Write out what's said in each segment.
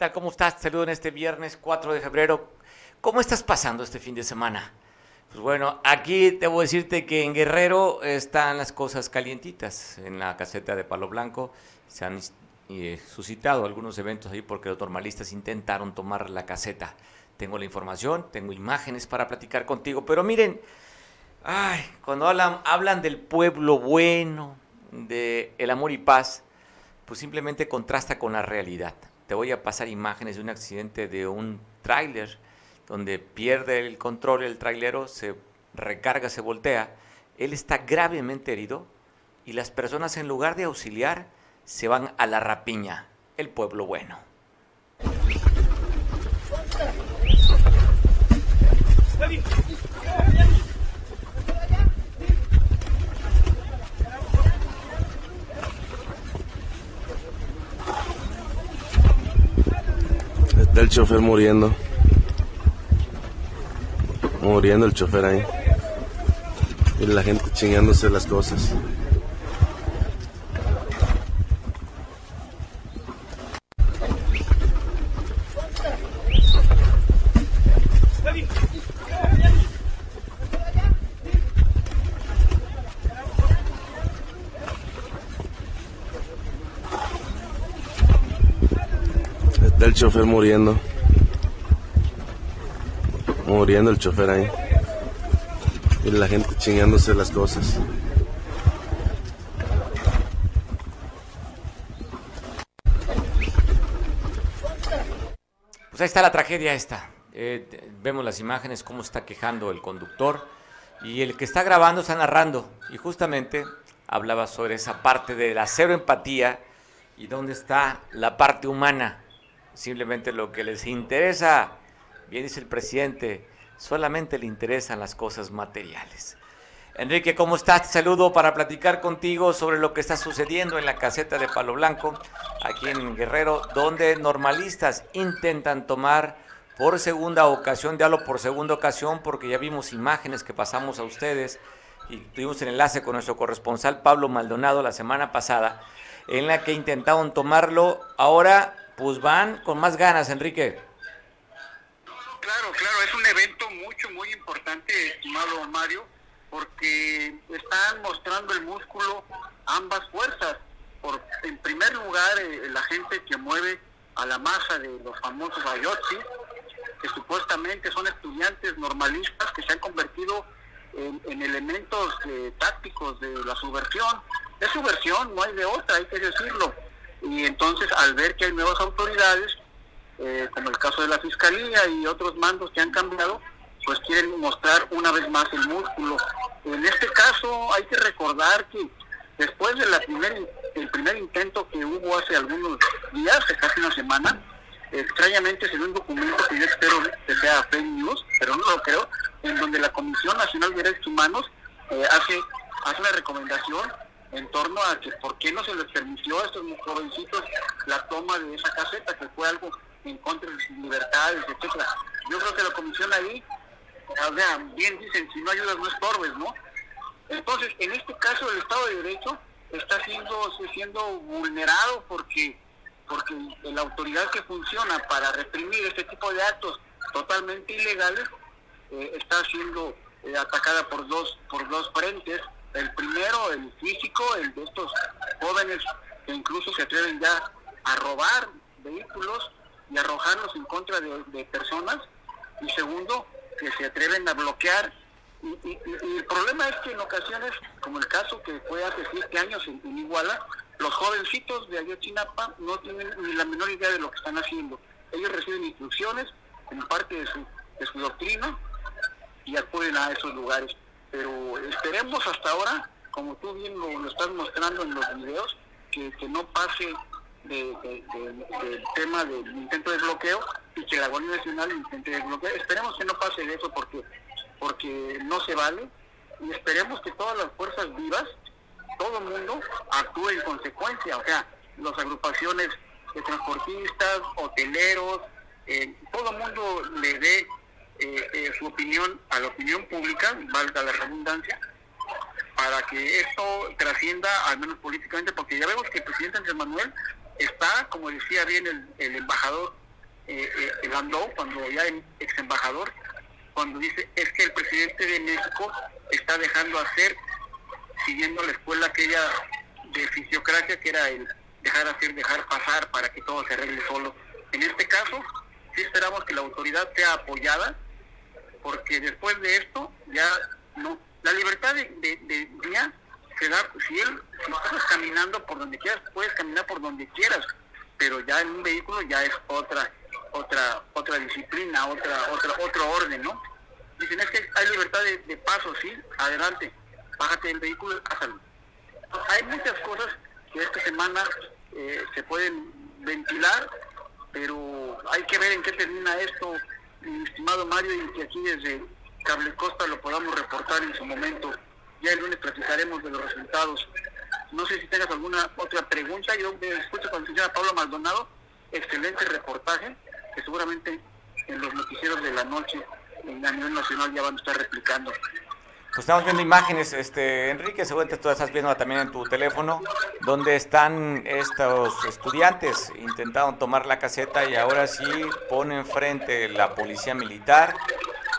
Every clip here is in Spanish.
tal? ¿Cómo estás? Te saludo en este viernes 4 de febrero. ¿Cómo estás pasando este fin de semana? Pues bueno, aquí debo decirte que en Guerrero están las cosas calientitas. En la caseta de Palo Blanco se han eh, suscitado algunos eventos ahí porque los normalistas intentaron tomar la caseta. Tengo la información, tengo imágenes para platicar contigo, pero miren, ay, cuando hablan, hablan del pueblo bueno, de amor y paz, pues simplemente contrasta con la realidad. Te voy a pasar imágenes de un accidente de un tráiler donde pierde el control el trailero, se recarga, se voltea. Él está gravemente herido y las personas en lugar de auxiliar se van a la rapiña, el pueblo bueno. Está el chofer muriendo. Muriendo el chofer ahí. Y la gente chingándose las cosas. Está el muriendo. Muriendo el chofer ahí. Y la gente chingándose las cosas. Pues ahí está la tragedia esta. Eh, vemos las imágenes, cómo está quejando el conductor. Y el que está grabando está narrando. Y justamente hablaba sobre esa parte de la cero empatía y dónde está la parte humana. Simplemente lo que les interesa, bien dice el presidente, solamente le interesan las cosas materiales. Enrique, ¿cómo estás? Te saludo para platicar contigo sobre lo que está sucediendo en la caseta de Palo Blanco, aquí en Guerrero, donde normalistas intentan tomar por segunda ocasión, diálogo por segunda ocasión, porque ya vimos imágenes que pasamos a ustedes y tuvimos el enlace con nuestro corresponsal Pablo Maldonado la semana pasada, en la que intentaron tomarlo. Ahora, pues van con más ganas, Enrique. Claro, claro, es un evento mucho, muy importante, estimado Mario, porque están mostrando el músculo ambas fuerzas. Por, en primer lugar, eh, la gente que mueve a la masa de los famosos ayotzi, que supuestamente son estudiantes normalistas que se han convertido en, en elementos eh, tácticos de la subversión. Es subversión, no hay de otra, hay que decirlo. Y entonces, al ver que hay nuevas autoridades, eh, como el caso de la Fiscalía y otros mandos que han cambiado, pues quieren mostrar una vez más el músculo. En este caso hay que recordar que después de la primer, intento que hubo hace algunos días, hace casi una semana, extrañamente se dio un documento que yo espero que sea fake news, pero no lo creo, en donde la Comisión Nacional de Derechos Humanos eh, hace, hace una recomendación en torno a que por qué no se les permitió a estos jovencitos la toma de esa caseta, que fue algo en contra de sus libertades, etcétera. Yo creo que la comisión ahí, o sea, bien dicen, si no ayudas no estorbes, ¿no? Entonces, en este caso el Estado de Derecho está siendo, siendo vulnerado porque porque la autoridad que funciona para reprimir este tipo de actos totalmente ilegales eh, está siendo eh, atacada por dos por dos frentes el primero el físico el de estos jóvenes que incluso se atreven ya a robar vehículos y arrojarlos en contra de, personas y segundo que se atreven a bloquear y, y- y- y el problema es que en ocasiones como el caso que fue hace siete años en, en Iguala los jovencitos de Ayotzinapa no tienen ni la menor idea de lo que están haciendo ellos reciben instrucciones como parte de su, de su doctrina y acuden a esos lugares. Pero esperemos hasta ahora, como tú bien lo, estás mostrando en los videos, que, que no pase de, de- del tema del intento de bloqueo y que la Guardia Nacional intente desbloquear. Esperemos que no pase de eso porque, porque no se vale y esperemos que todas las fuerzas vivas, todo el mundo actúe en consecuencia, o sea, las agrupaciones de transportistas, hoteleros, eh, todo el mundo le dé eh, eh, su opinión a la opinión pública, valga la redundancia, para que esto trascienda, al menos políticamente, porque ya vemos que el presidente Andrés Manuel está, como decía bien el, el embajador eh, eh, cuando ya ex embajador, cuando dice es que el presidente de México está dejando hacer, siguiendo la escuela aquella de fisiocracia que era el dejar hacer, dejar pasar para que todo se arregle solo. En este caso, sí esperamos que la autoridad sea apoyada, porque después de esto ya no, la libertad de, de, día se da, si él, si estás caminando por donde quieras, puedes caminar por donde quieras, pero ya en un vehículo ya es otra otra otra disciplina, otra otra otro orden, ¿no? Dicen es que hay libertad de, paso, sí, adelante, bájate del vehículo pásalo. Hay muchas cosas que esta semana eh, se pueden ventilar, pero hay que ver en qué termina esto, mi estimado Mario, y que aquí desde Cable Costa lo podamos reportar en su momento. Ya el lunes platicaremos de los resultados. No sé si tengas alguna otra pregunta. Yo me escucho con la señora Pablo Maldonado. Excelente reportaje que seguramente en los noticieros de la noche en la nivel nacional ya van a estar replicando. Pues estamos viendo imágenes, este Enrique, seguramente tú estás viendo también en tu teléfono, donde están estos estudiantes intentaron tomar la caseta y ahora sí ponen frente la policía militar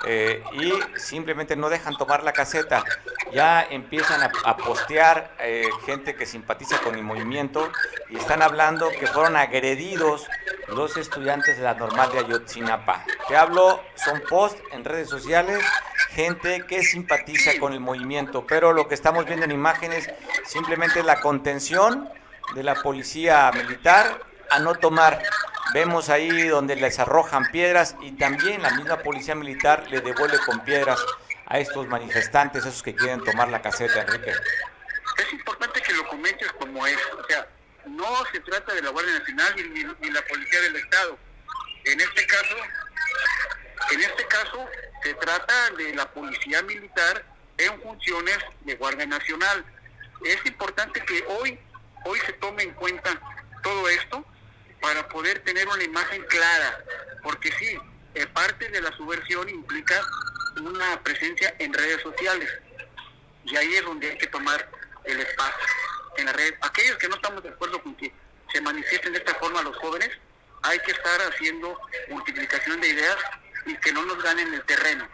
eh, y simplemente no dejan tomar la caseta. Ya empiezan a, postear eh, gente que simpatiza con el movimiento y están hablando que fueron agredidos los estudiantes de la normal de Ayotzinapa. Te hablo, son posts en redes sociales gente que simpatiza con el movimiento, pero lo que estamos viendo en imágenes simplemente es la contención de la policía militar a no tomar. Vemos ahí donde les arrojan piedras y también la misma policía militar le devuelve con piedras a estos manifestantes, esos que quieren tomar la caseta, Enrique. Es importante que lo comentes como es, o sea, no se trata de la Guardia Nacional ni, ni la Policía del Estado. En este caso, en este caso se trata de la policía militar en funciones de Guardia Nacional. Es importante que hoy, hoy se tome en cuenta todo esto para poder tener una imagen clara, porque sí, eh, parte de la subversión implica una presencia en redes sociales, y ahí es donde hay que tomar el espacio en la red. Aquellos que no estamos de acuerdo con que se manifiesten de esta forma los jóvenes, hay que estar haciendo multiplicación de ideas y que no nos ganen el terreno.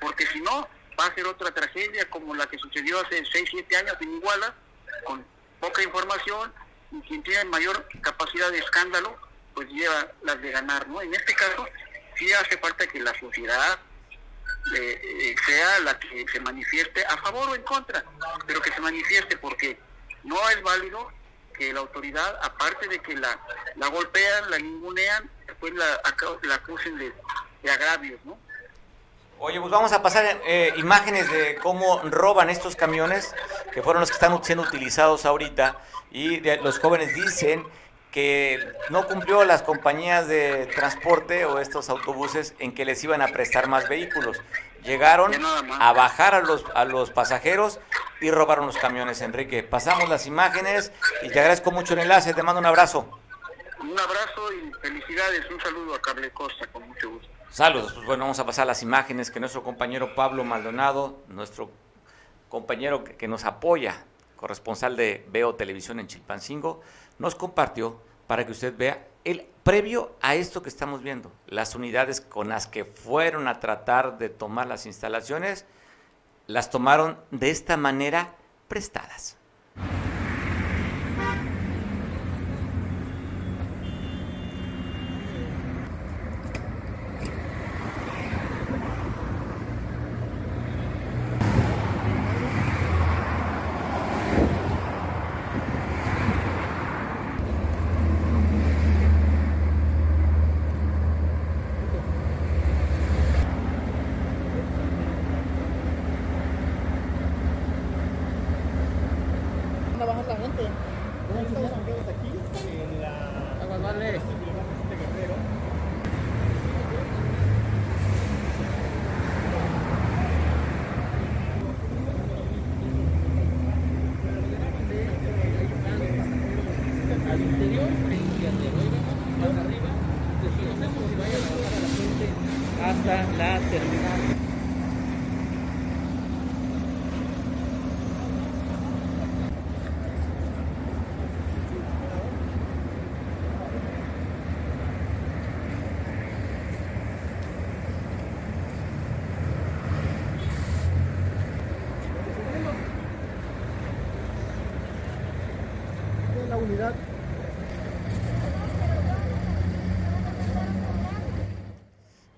Porque si no, va a ser otra tragedia como la que sucedió hace 6, 7 años en Iguala, con poca información, y quien tiene mayor capacidad de escándalo, pues lleva las de ganar, ¿no? En este caso, sí hace falta que la sociedad eh, eh, sea la que se manifieste a favor o en contra, pero que se manifieste porque no es válido que la autoridad, aparte de que la, la golpean, la ningunean, después la, la acusen de, de agravios, ¿no? Oye, pues vamos a pasar eh, imágenes de cómo roban estos camiones, que fueron los que están siendo utilizados ahorita, y los jóvenes dicen que no cumplió las compañías de transporte o estos autobuses en que les iban a prestar más vehículos. Llegaron a bajar a los, a los pasajeros y robaron los camiones, Enrique. Pasamos las imágenes y te agradezco mucho el enlace, te mando un abrazo. Un abrazo y felicidades, un saludo a Cable Costa, con mucho gusto. Saludos, pues bueno, vamos a pasar las imágenes que nuestro compañero Pablo Maldonado, nuestro compañero que, nos apoya, corresponsal de Veo Televisión en Chilpancingo, nos compartió para que usted vea el previo a esto que estamos viendo, las unidades con las que fueron a tratar de tomar las instalaciones, las tomaron de esta manera prestadas.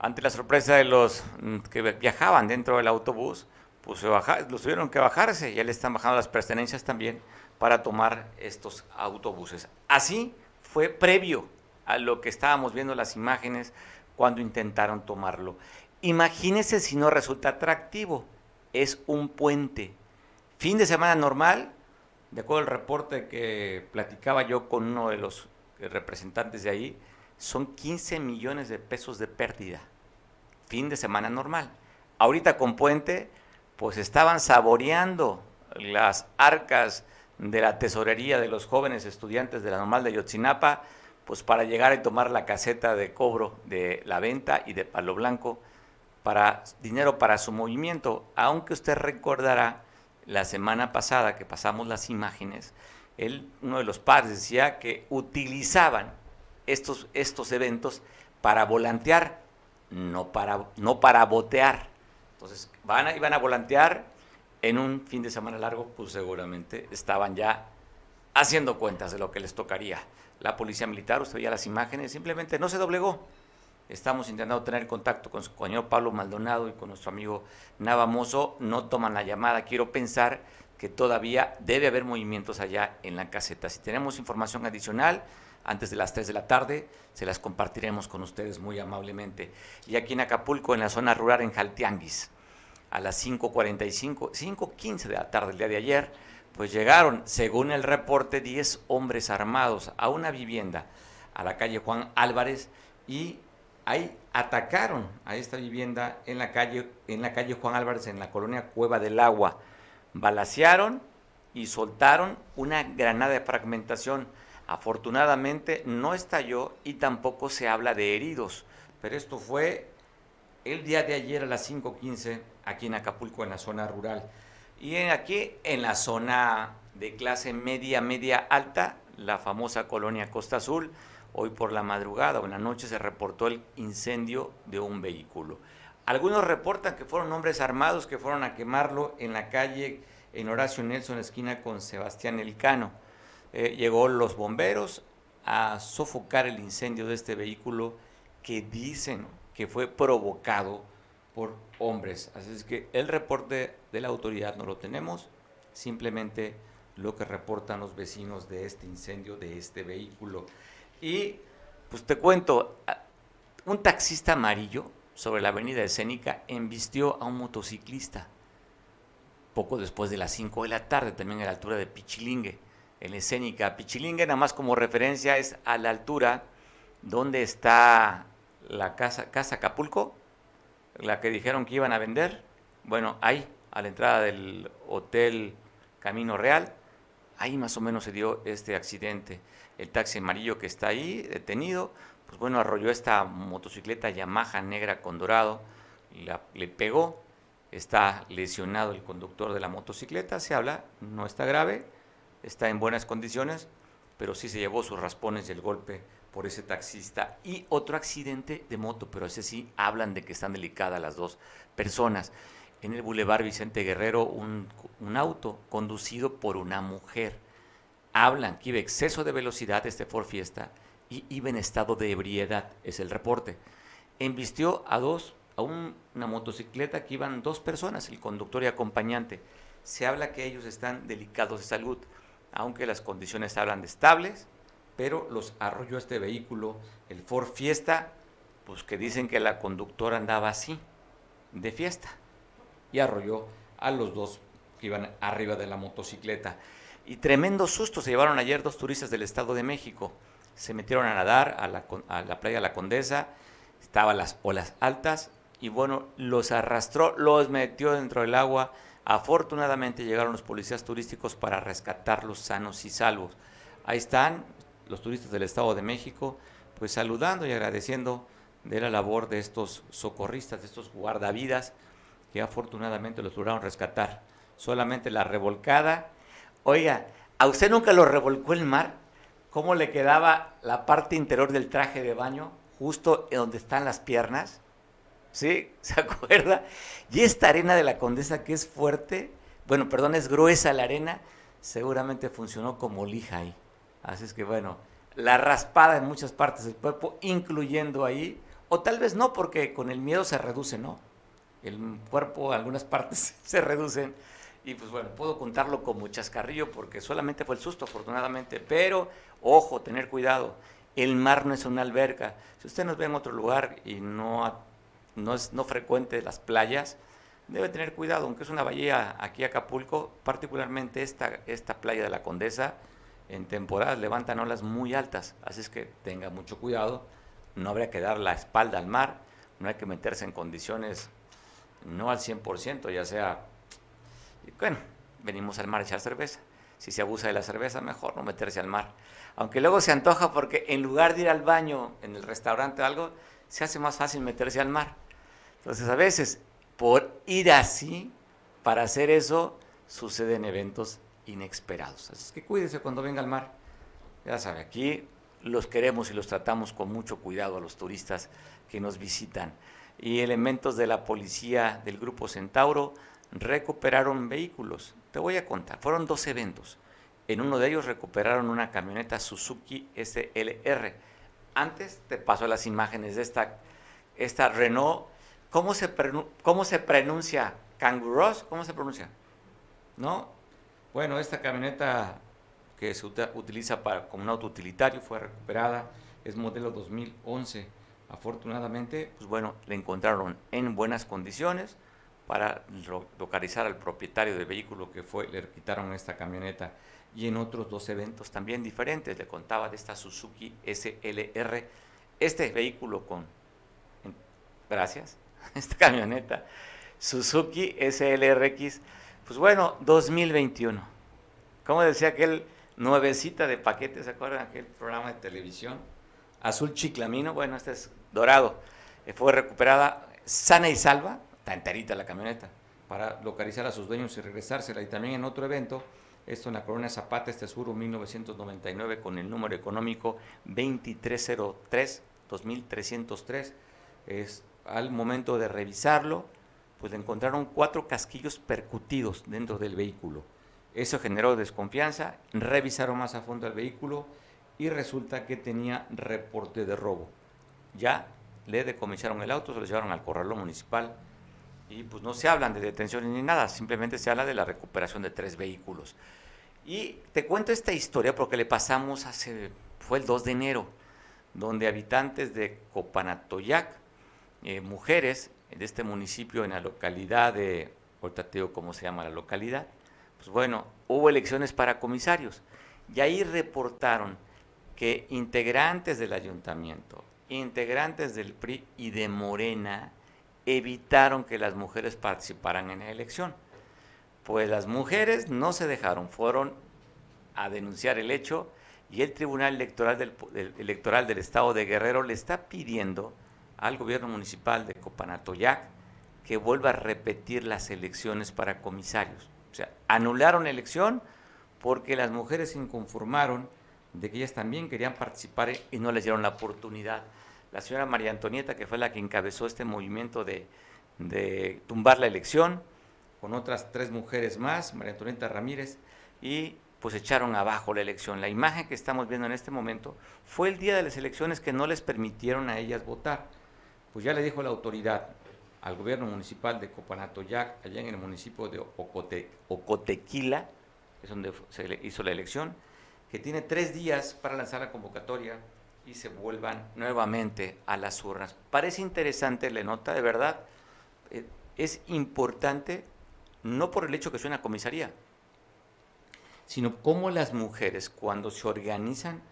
Ante la sorpresa de los mm, que viajaban dentro del autobús, pues los tuvieron que bajarse, ya le están bajando las pertenencias también para tomar estos autobuses. Así fue previo a lo que estábamos viendo las imágenes cuando intentaron tomarlo. Imagínense si no resulta atractivo. Es un puente. Fin de semana normal, de acuerdo al reporte que platicaba yo con uno de los representantes de ahí, son 15 millones de pesos de pérdida. Fin de semana normal. Ahorita con puente, pues estaban saboreando las arcas de la tesorería de los jóvenes estudiantes de la normal de Yotzinapa, pues para llegar y tomar la caseta de cobro de la venta y de Palo Blanco para dinero para su movimiento, aunque usted recordará la semana pasada que pasamos las imágenes, él, uno de los padres decía que utilizaban estos, estos eventos para volantear, no para, no para botear. Entonces, van a, iban a volantear en un fin de semana largo, pues seguramente estaban ya haciendo cuentas de lo que les tocaría. La policía militar, usted veía las imágenes, simplemente no se doblegó. Estamos intentando tener contacto con su señor Pablo Maldonado y con nuestro amigo Nava Mozo. No toman la llamada. Quiero pensar que todavía debe haber movimientos allá en la caseta. Si tenemos información adicional, antes de las 3 de la tarde, se las compartiremos con ustedes muy amablemente. Y aquí en Acapulco, en la zona rural, en Jaltianguis, a las 5.45, 5.15 de la tarde el día de ayer, pues llegaron, según el reporte, 10 hombres armados a una vivienda, a la calle Juan Álvarez, y ahí atacaron a esta vivienda en la calle, en la calle Juan Álvarez, en la colonia Cueva del Agua. Balacearon y soltaron una granada de fragmentación. Afortunadamente no estalló y tampoco se habla de heridos, pero esto fue el día de ayer a las 5.15 aquí en Acapulco, en la zona rural. Y aquí en la zona de clase media, media alta, la famosa colonia Costa Azul, hoy por la madrugada o en la noche se reportó el incendio de un vehículo. Algunos reportan que fueron hombres armados que fueron a quemarlo en la calle en Horacio Nelson, esquina con Sebastián Elcano. Eh, llegó los bomberos a sofocar el incendio de este vehículo que dicen que fue provocado por hombres. Así es que el reporte de la autoridad no lo tenemos, simplemente lo que reportan los vecinos de este incendio de este vehículo. Y pues te cuento, un taxista amarillo sobre la avenida escénica embistió a un motociclista poco después de las 5 de la tarde, también a la altura de Pichilingue, en escénica. Pichilingue, nada más como referencia, es a la altura donde está la casa, casa Acapulco, la que dijeron que iban a vender, bueno, ahí, a la entrada del Hotel Camino Real, ahí más o menos se dio este accidente. El taxi amarillo que está ahí, detenido, pues bueno, arrolló esta motocicleta Yamaha negra con dorado, le pegó, está lesionado el conductor de la motocicleta, se habla, no está grave, está en buenas condiciones, pero sí se llevó sus raspones y el golpe por ese taxista. Y otro accidente de moto, pero ese sí hablan de que están delicadas las dos personas. En el Boulevard Vicente Guerrero, un, auto conducido por una mujer. Hablan que iba exceso de velocidad este Ford Fiesta y iba en estado de ebriedad, es el reporte. Embistió a dos, a una motocicleta que iban dos personas, el conductor y acompañante. Se habla que ellos están delicados de salud, aunque las condiciones hablan de estables, pero los arrolló este vehículo, el Ford Fiesta, pues que dicen que la conductora andaba así, de fiesta, y arrolló a los dos que iban arriba de la motocicleta. Y tremendo susto se llevaron ayer dos turistas del Estado de México. Se metieron a nadar a la, a la playa La Condesa, estaban las olas altas y bueno, los arrastró, los metió dentro del agua. Afortunadamente llegaron los policías turísticos para rescatarlos sanos y salvos. Ahí están, los turistas del Estado de México, pues saludando y agradeciendo de la labor de estos socorristas, de estos guardavidas, que afortunadamente los lograron rescatar. Solamente la revolcada. Oiga, ¿a usted nunca lo revolcó el mar? ¿Cómo le quedaba la parte interior del traje de baño, justo en donde están las piernas? ¿Sí? ¿Se acuerda? Y esta arena de la condesa que es fuerte, bueno, perdón, es gruesa la arena, seguramente funcionó como lija ahí Así es que bueno, la raspada en muchas partes del cuerpo, incluyendo ahí, o tal vez no, porque con el miedo se reduce, ¿no? El cuerpo, algunas partes se reducen. Y pues bueno, puedo contarlo como chascarrillo porque solamente fue el susto, afortunadamente. Pero, ojo, tener cuidado. El mar no es una alberca. Si usted nos ve en otro lugar y no, no es no frecuente las playas, debe tener cuidado, aunque es una bahía aquí Acapulco, particularmente esta, esta playa de la Condesa, en temporadas levantan olas muy altas, así es que tenga mucho cuidado, no habría que dar la espalda al mar, no hay que meterse en condiciones no al 100%, ya sea, bueno, venimos al mar a echar cerveza, si se abusa de la cerveza, mejor no meterse al mar, aunque luego se antoja porque en lugar de ir al baño en el restaurante o algo, se hace más fácil meterse al mar. Entonces a veces por ir así, para hacer eso, suceden eventos inesperados. Así que cuídese cuando venga al mar. Ya sabe, aquí los queremos y los tratamos con mucho cuidado a los turistas que nos visitan. Y elementos de la policía del Grupo Centauro recuperaron vehículos. Te voy a contar, fueron dos eventos. En uno de ellos recuperaron una camioneta Suzuki SLR. Antes te paso las imágenes de esta, esta Renault ¿Cómo se, cómo se pronuncia? ¿Kanguros? ¿Cómo se pronuncia? ¿No? Bueno, esta camioneta que se utiliza para, como un auto utilitario fue recuperada, es modelo 2011. Afortunadamente, pues bueno, la encontraron en buenas condiciones para localizar al propietario del vehículo que fue, le quitaron esta camioneta. Y en otros dos eventos también diferentes, le contaba de esta Suzuki SLR, este vehículo con, gracias, esta camioneta Suzuki SLRX, pues bueno, 2021. Como decía aquel nuevecita de paquetes, ¿se acuerdan aquel programa de televisión? Azul chiclamino, bueno, este es dorado. Eh, fue recuperada sana y salva, está enterita la camioneta, para localizar a sus dueños y regresársela. Y también en otro evento, esto en la Corona Zapata, este Suro 1999, con el número económico 2303, 2303, es al momento de revisarlo, pues le encontraron cuatro casquillos percutidos dentro del vehículo. Eso generó desconfianza, revisaron más a fondo el vehículo y resulta que tenía reporte de robo. Ya le decomisaron el auto, se lo llevaron al corralón municipal y pues no se hablan de detenciones ni nada, simplemente se habla de la recuperación de tres vehículos. Y te cuento esta historia porque le pasamos hace, fue el 2 de enero, donde habitantes de Copanatoyac eh, mujeres de este municipio en la localidad de, ahorita cómo se llama la localidad, pues bueno, hubo elecciones para comisarios y ahí reportaron que integrantes del ayuntamiento, integrantes del PRI y de Morena evitaron que las mujeres participaran en la elección. Pues las mujeres no se dejaron, fueron a denunciar el hecho y el Tribunal Electoral del, Electoral del Estado de Guerrero le está pidiendo al gobierno municipal de Copanatoyac que vuelva a repetir las elecciones para comisarios. O sea, anularon la elección porque las mujeres se inconformaron de que ellas también querían participar y no les dieron la oportunidad. La señora María Antonieta, que fue la que encabezó este movimiento de, de tumbar la elección, con otras tres mujeres más, María Antonieta Ramírez, y pues echaron abajo la elección. La imagen que estamos viendo en este momento fue el día de las elecciones que no les permitieron a ellas votar pues ya le dijo la autoridad al gobierno municipal de Copanatoyac, allá en el municipio de Ocotequila, es donde se hizo la elección, que tiene tres días para lanzar la convocatoria y se vuelvan nuevamente a las urnas. Parece interesante la nota, de verdad, eh, es importante no por el hecho que sea una comisaría, sino cómo las mujeres cuando se organizan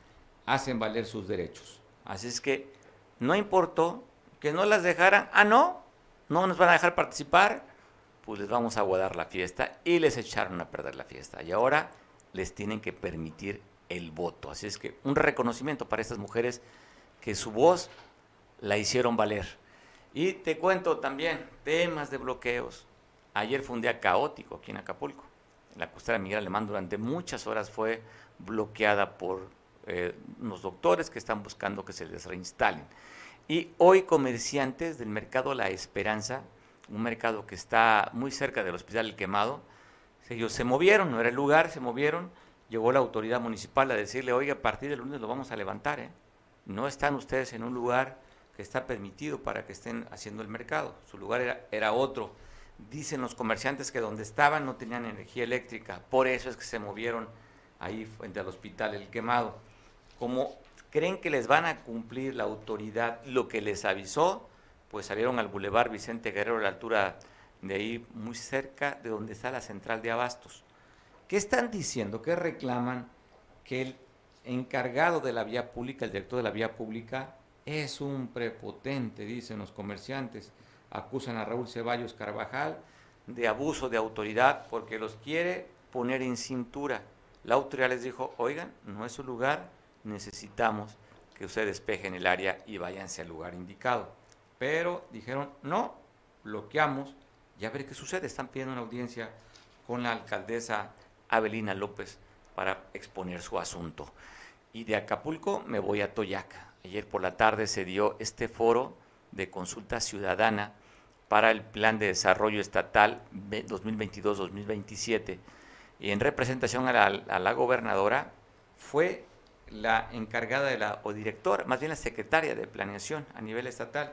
hacen valer sus derechos. Así es que no importó que no las dejaran, ah, no, no nos van a dejar participar, pues les vamos a guardar la fiesta y les echaron a perder la fiesta. Y ahora les tienen que permitir el voto. Así es que un reconocimiento para estas mujeres que su voz la hicieron valer. Y te cuento también temas de bloqueos. Ayer fue un día caótico aquí en Acapulco. La costera Miguel Alemán durante muchas horas fue bloqueada por eh, unos doctores que están buscando que se les reinstalen. Y hoy comerciantes del mercado La Esperanza, un mercado que está muy cerca del Hospital El Quemado, ellos se movieron, no era el lugar, se movieron llegó la autoridad municipal a decirle, oiga, a partir del lunes lo vamos a levantar, ¿eh? No están ustedes en un lugar que está permitido para que estén haciendo el mercado, su lugar era, era otro. Dicen los comerciantes que donde estaban no tenían energía eléctrica, por eso es que se movieron ahí frente al hospital El Quemado. Creen que les van a cumplir la autoridad lo que les avisó, pues salieron al Boulevard Vicente Guerrero a la altura de ahí, muy cerca de donde está la central de abastos. ¿Qué están diciendo? ¿Qué reclaman? Que el encargado de la vía pública, el director de la vía pública, es un prepotente, dicen los comerciantes. Acusan a Raúl Ceballos Carvajal de abuso de autoridad porque los quiere poner en cintura. La autoridad les dijo, oigan, no es su lugar, necesitamos que ustedes despejen el área y váyanse al lugar indicado. Pero dijeron, no, bloqueamos, ya veré qué sucede. Están pidiendo una audiencia con la alcaldesa Abelina López para exponer su asunto. Y de Acapulco me voy a Toyaca. Ayer por la tarde se dio este foro de consulta ciudadana para el Plan de Desarrollo Estatal 2022-2027. Y en representación a a la gobernadora fue la encargada de la, o directora, más bien la secretaria de planeación a nivel estatal,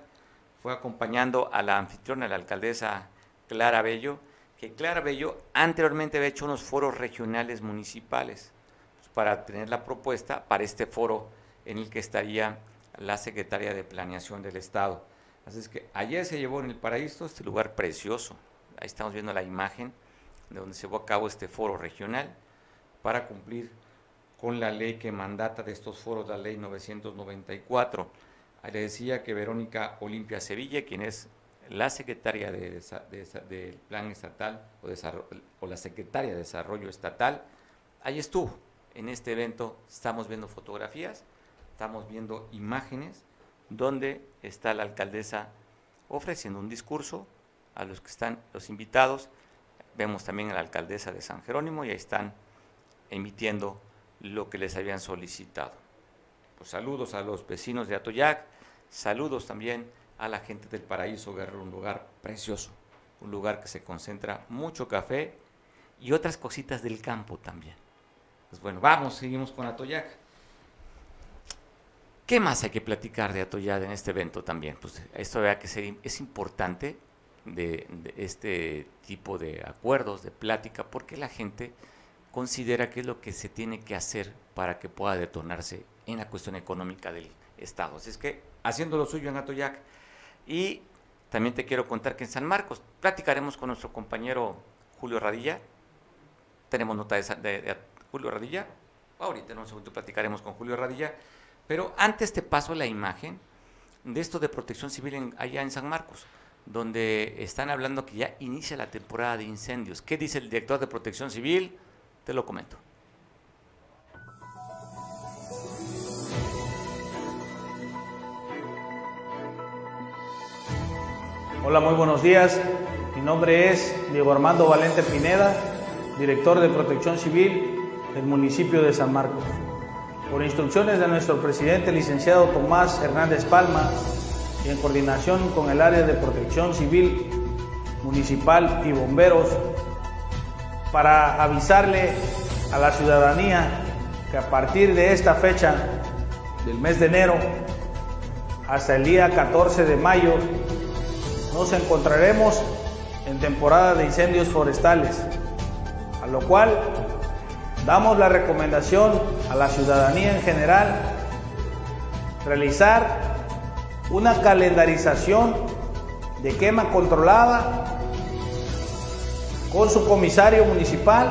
fue acompañando a la anfitriona, la alcaldesa Clara Bello, que Clara Bello anteriormente había hecho unos foros regionales municipales pues, para tener la propuesta para este foro en el que estaría la secretaria de planeación del Estado. Así es que ayer se llevó en el Paraíso este lugar precioso. Ahí estamos viendo la imagen de donde se llevó a cabo este foro regional para cumplir con la ley que mandata de estos foros, la ley 994. Ahí le decía que Verónica Olimpia Sevilla, quien es la secretaria del de, Plan Estatal o, o la secretaria de Desarrollo Estatal, ahí estuvo en este evento. Estamos viendo fotografías, estamos viendo imágenes donde está la alcaldesa ofreciendo un discurso a los que están los invitados. Vemos también a la alcaldesa de San Jerónimo y ahí están emitiendo lo que les habían solicitado. Pues saludos a los vecinos de Atoyac, saludos también a la gente del Paraíso Guerrero, un lugar precioso, un lugar que se concentra mucho café y otras cositas del campo también. Pues bueno, vamos, seguimos con Atoyac. ¿Qué más hay que platicar de Atoyac en este evento también? Pues esto vea que es importante de este tipo de acuerdos, de plática, porque la gente considera que es lo que se tiene que hacer para que pueda detonarse en la cuestión económica del Estado. Así es que haciendo lo suyo en Atoyac. Y también te quiero contar que en San Marcos platicaremos con nuestro compañero Julio Radilla. Tenemos nota de, Julio Radilla. Ahorita en un segundo platicaremos con Julio Radilla. Pero antes te paso la imagen de esto de protección civil allá en San Marcos, donde están hablando que ya inicia la temporada de incendios. ¿Qué dice el director de protección civil? Te lo comento. Hola, muy buenos días. Mi nombre es Diego Armando Valente Pineda, director de Protección Civil del municipio de San Marcos. Por instrucciones de nuestro presidente, licenciado Tomás Hernández Palma, y en coordinación con el área de Protección Civil Municipal y Bomberos, para avisarle a la ciudadanía que a partir de esta fecha del mes de enero hasta el día 14 de mayo nos encontraremos en temporada de incendios forestales, a lo cual damos la recomendación a la ciudadanía en general realizar una calendarización de quema controlada con su comisario municipal,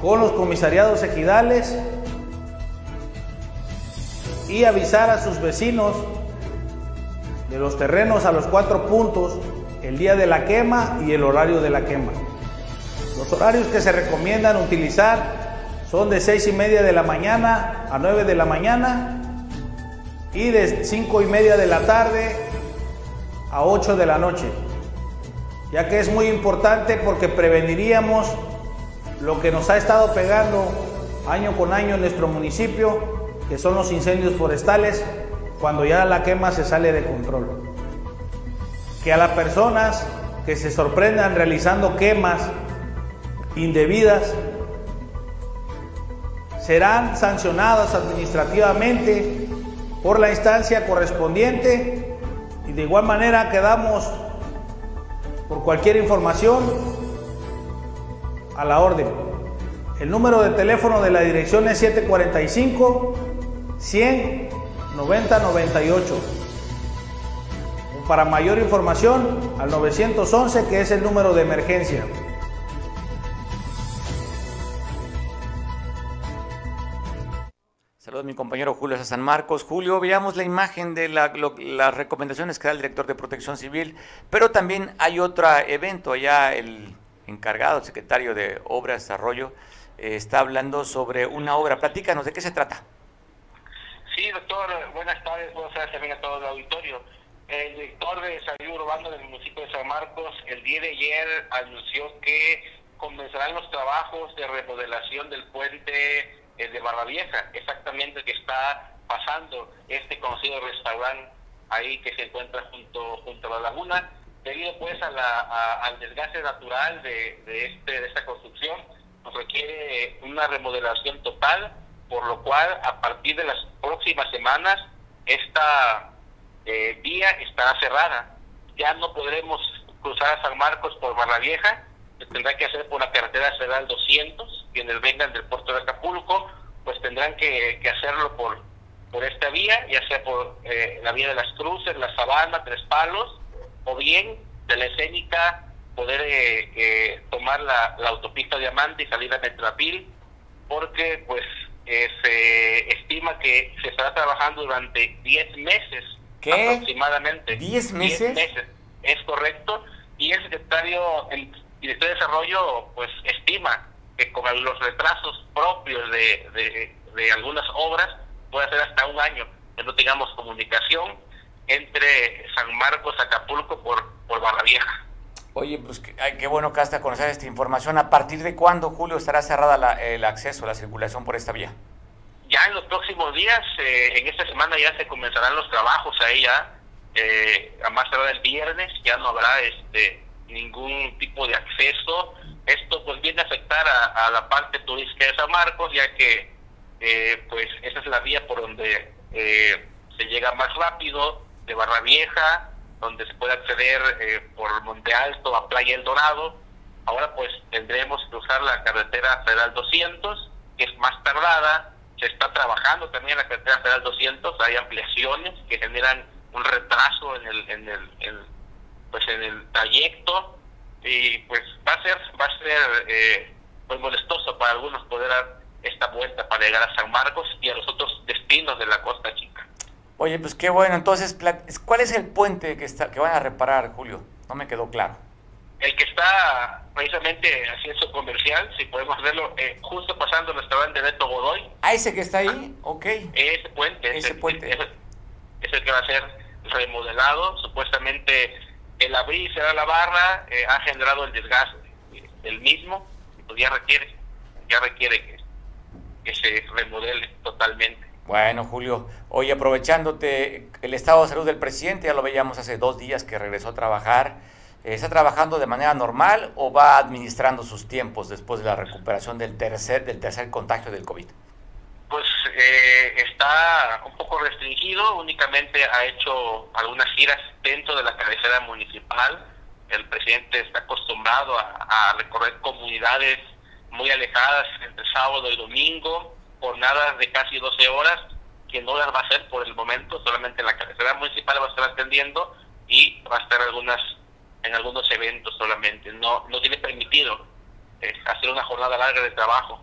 con los comisariados ejidales y avisar a sus vecinos de los terrenos a los cuatro puntos el día de la quema y el horario de la quema. Los horarios que se recomiendan utilizar son de seis y media de la mañana a 9 de la mañana y de cinco y media de la tarde a 8 de la noche ya que es muy importante porque preveniríamos lo que nos ha estado pegando año con año en nuestro municipio, que son los incendios forestales, cuando ya la quema se sale de control. Que a las personas que se sorprendan realizando quemas indebidas, serán sancionadas administrativamente por la instancia correspondiente y de igual manera quedamos por cualquier información a la orden. El número de teléfono de la dirección es 745 100 90 98. Para mayor información al 911 que es el número de emergencia. Mi compañero Julio San Marcos. Julio, veamos la imagen de las recomendaciones que da el director de Protección Civil, pero también hay otro evento allá, el encargado, secretario de Obras y Desarrollo, eh, está hablando sobre una obra. Platícanos, ¿de qué se trata? Sí, doctor, buenas tardes, buenas tardes también a todo el auditorio. El director de salud urbano del municipio de San Marcos el día de ayer anunció que comenzarán los trabajos de remodelación del puente el de Barra Vieja, exactamente que está pasando este conocido restaurante ahí que se encuentra junto junto a la laguna, debido pues al desgaste natural de, de, este, de esta construcción, requiere una remodelación total, por lo cual a partir de las próximas semanas esta eh, vía estará cerrada. Ya no podremos cruzar a San Marcos por Barra Vieja, tendrá que hacer por la carretera federal 200, quienes vengan del puerto de Acapulco, pues tendrán que, hacerlo por, por esta vía, ya sea por eh, la vía de las cruces, la sabana, tres palos, o bien de la escénica poder eh, eh, tomar la, autopista Diamante y salir a Metrapil, porque pues se estima que se estará trabajando durante 10 meses aproximadamente. ¿10 meses? meses, es correcto. Y el secretario, director de Desarrollo pues estima que con los retrasos propios de, de, algunas obras puede ser hasta un año que no tengamos comunicación entre San Marcos, Acapulco por, por Barra Vieja. Oye, pues qué, bueno que hasta conocer esta información. ¿A partir de cuándo, Julio, estará cerrada el acceso, la circulación por esta vía? Ya en los próximos días, eh, en esta semana ya se comenzarán los trabajos ahí ya, eh, a más tardar el viernes, ya no habrá este ningún tipo de acceso. Esto pues viene a afectar a, la parte turística de San Marcos, ya que eh, pues esa es la vía por donde eh, se llega más rápido de Barra Vieja, donde se puede acceder eh, por Monte Alto a Playa El Dorado. Ahora pues tendremos que usar la carretera Federal 200, que es más tardada. Se está trabajando también la carretera Federal 200, hay ampliaciones que generan un retraso en el, en el, en, pues en el trayecto y pues va a ser va a ser eh, pues molestoso para algunos poder dar esta vuelta para llegar a San Marcos y a los otros destinos de la Costa Chica. Oye, pues qué bueno. Entonces, ¿cuál es el puente que está que van a reparar, Julio? No me quedó claro. El que está precisamente haciendo comercial, si podemos verlo, eh, justo pasando el restaurante de Neto Godoy. Ah, ese que está ahí, ok. Ese puente. Ese, puente. es el que va a ser remodelado. Supuestamente el abrir cerrar la barra eh, ha generado el desgaste del mismo, pues ya requiere, ya requiere que, que se remodele totalmente. Bueno, Julio, hoy aprovechándote el estado de salud del presidente, ya lo veíamos hace dos días que regresó a trabajar, eh, ¿está trabajando de manera normal o va administrando sus tiempos después de la recuperación del tercer, del tercer contagio del COVID? Pues eh, está un poco restringido, únicamente ha hecho algunas giras dentro de la cabecera municipal. El presidente está acostumbrado a, recorrer comunidades muy alejadas entre sábado y domingo, jornadas de casi 12 horas, que no las va a hacer por el momento, solamente en la cabecera municipal va a estar atendiendo y va a estar algunas en algunos eventos solamente. No, no tiene permitido eh, hacer una jornada larga de trabajo.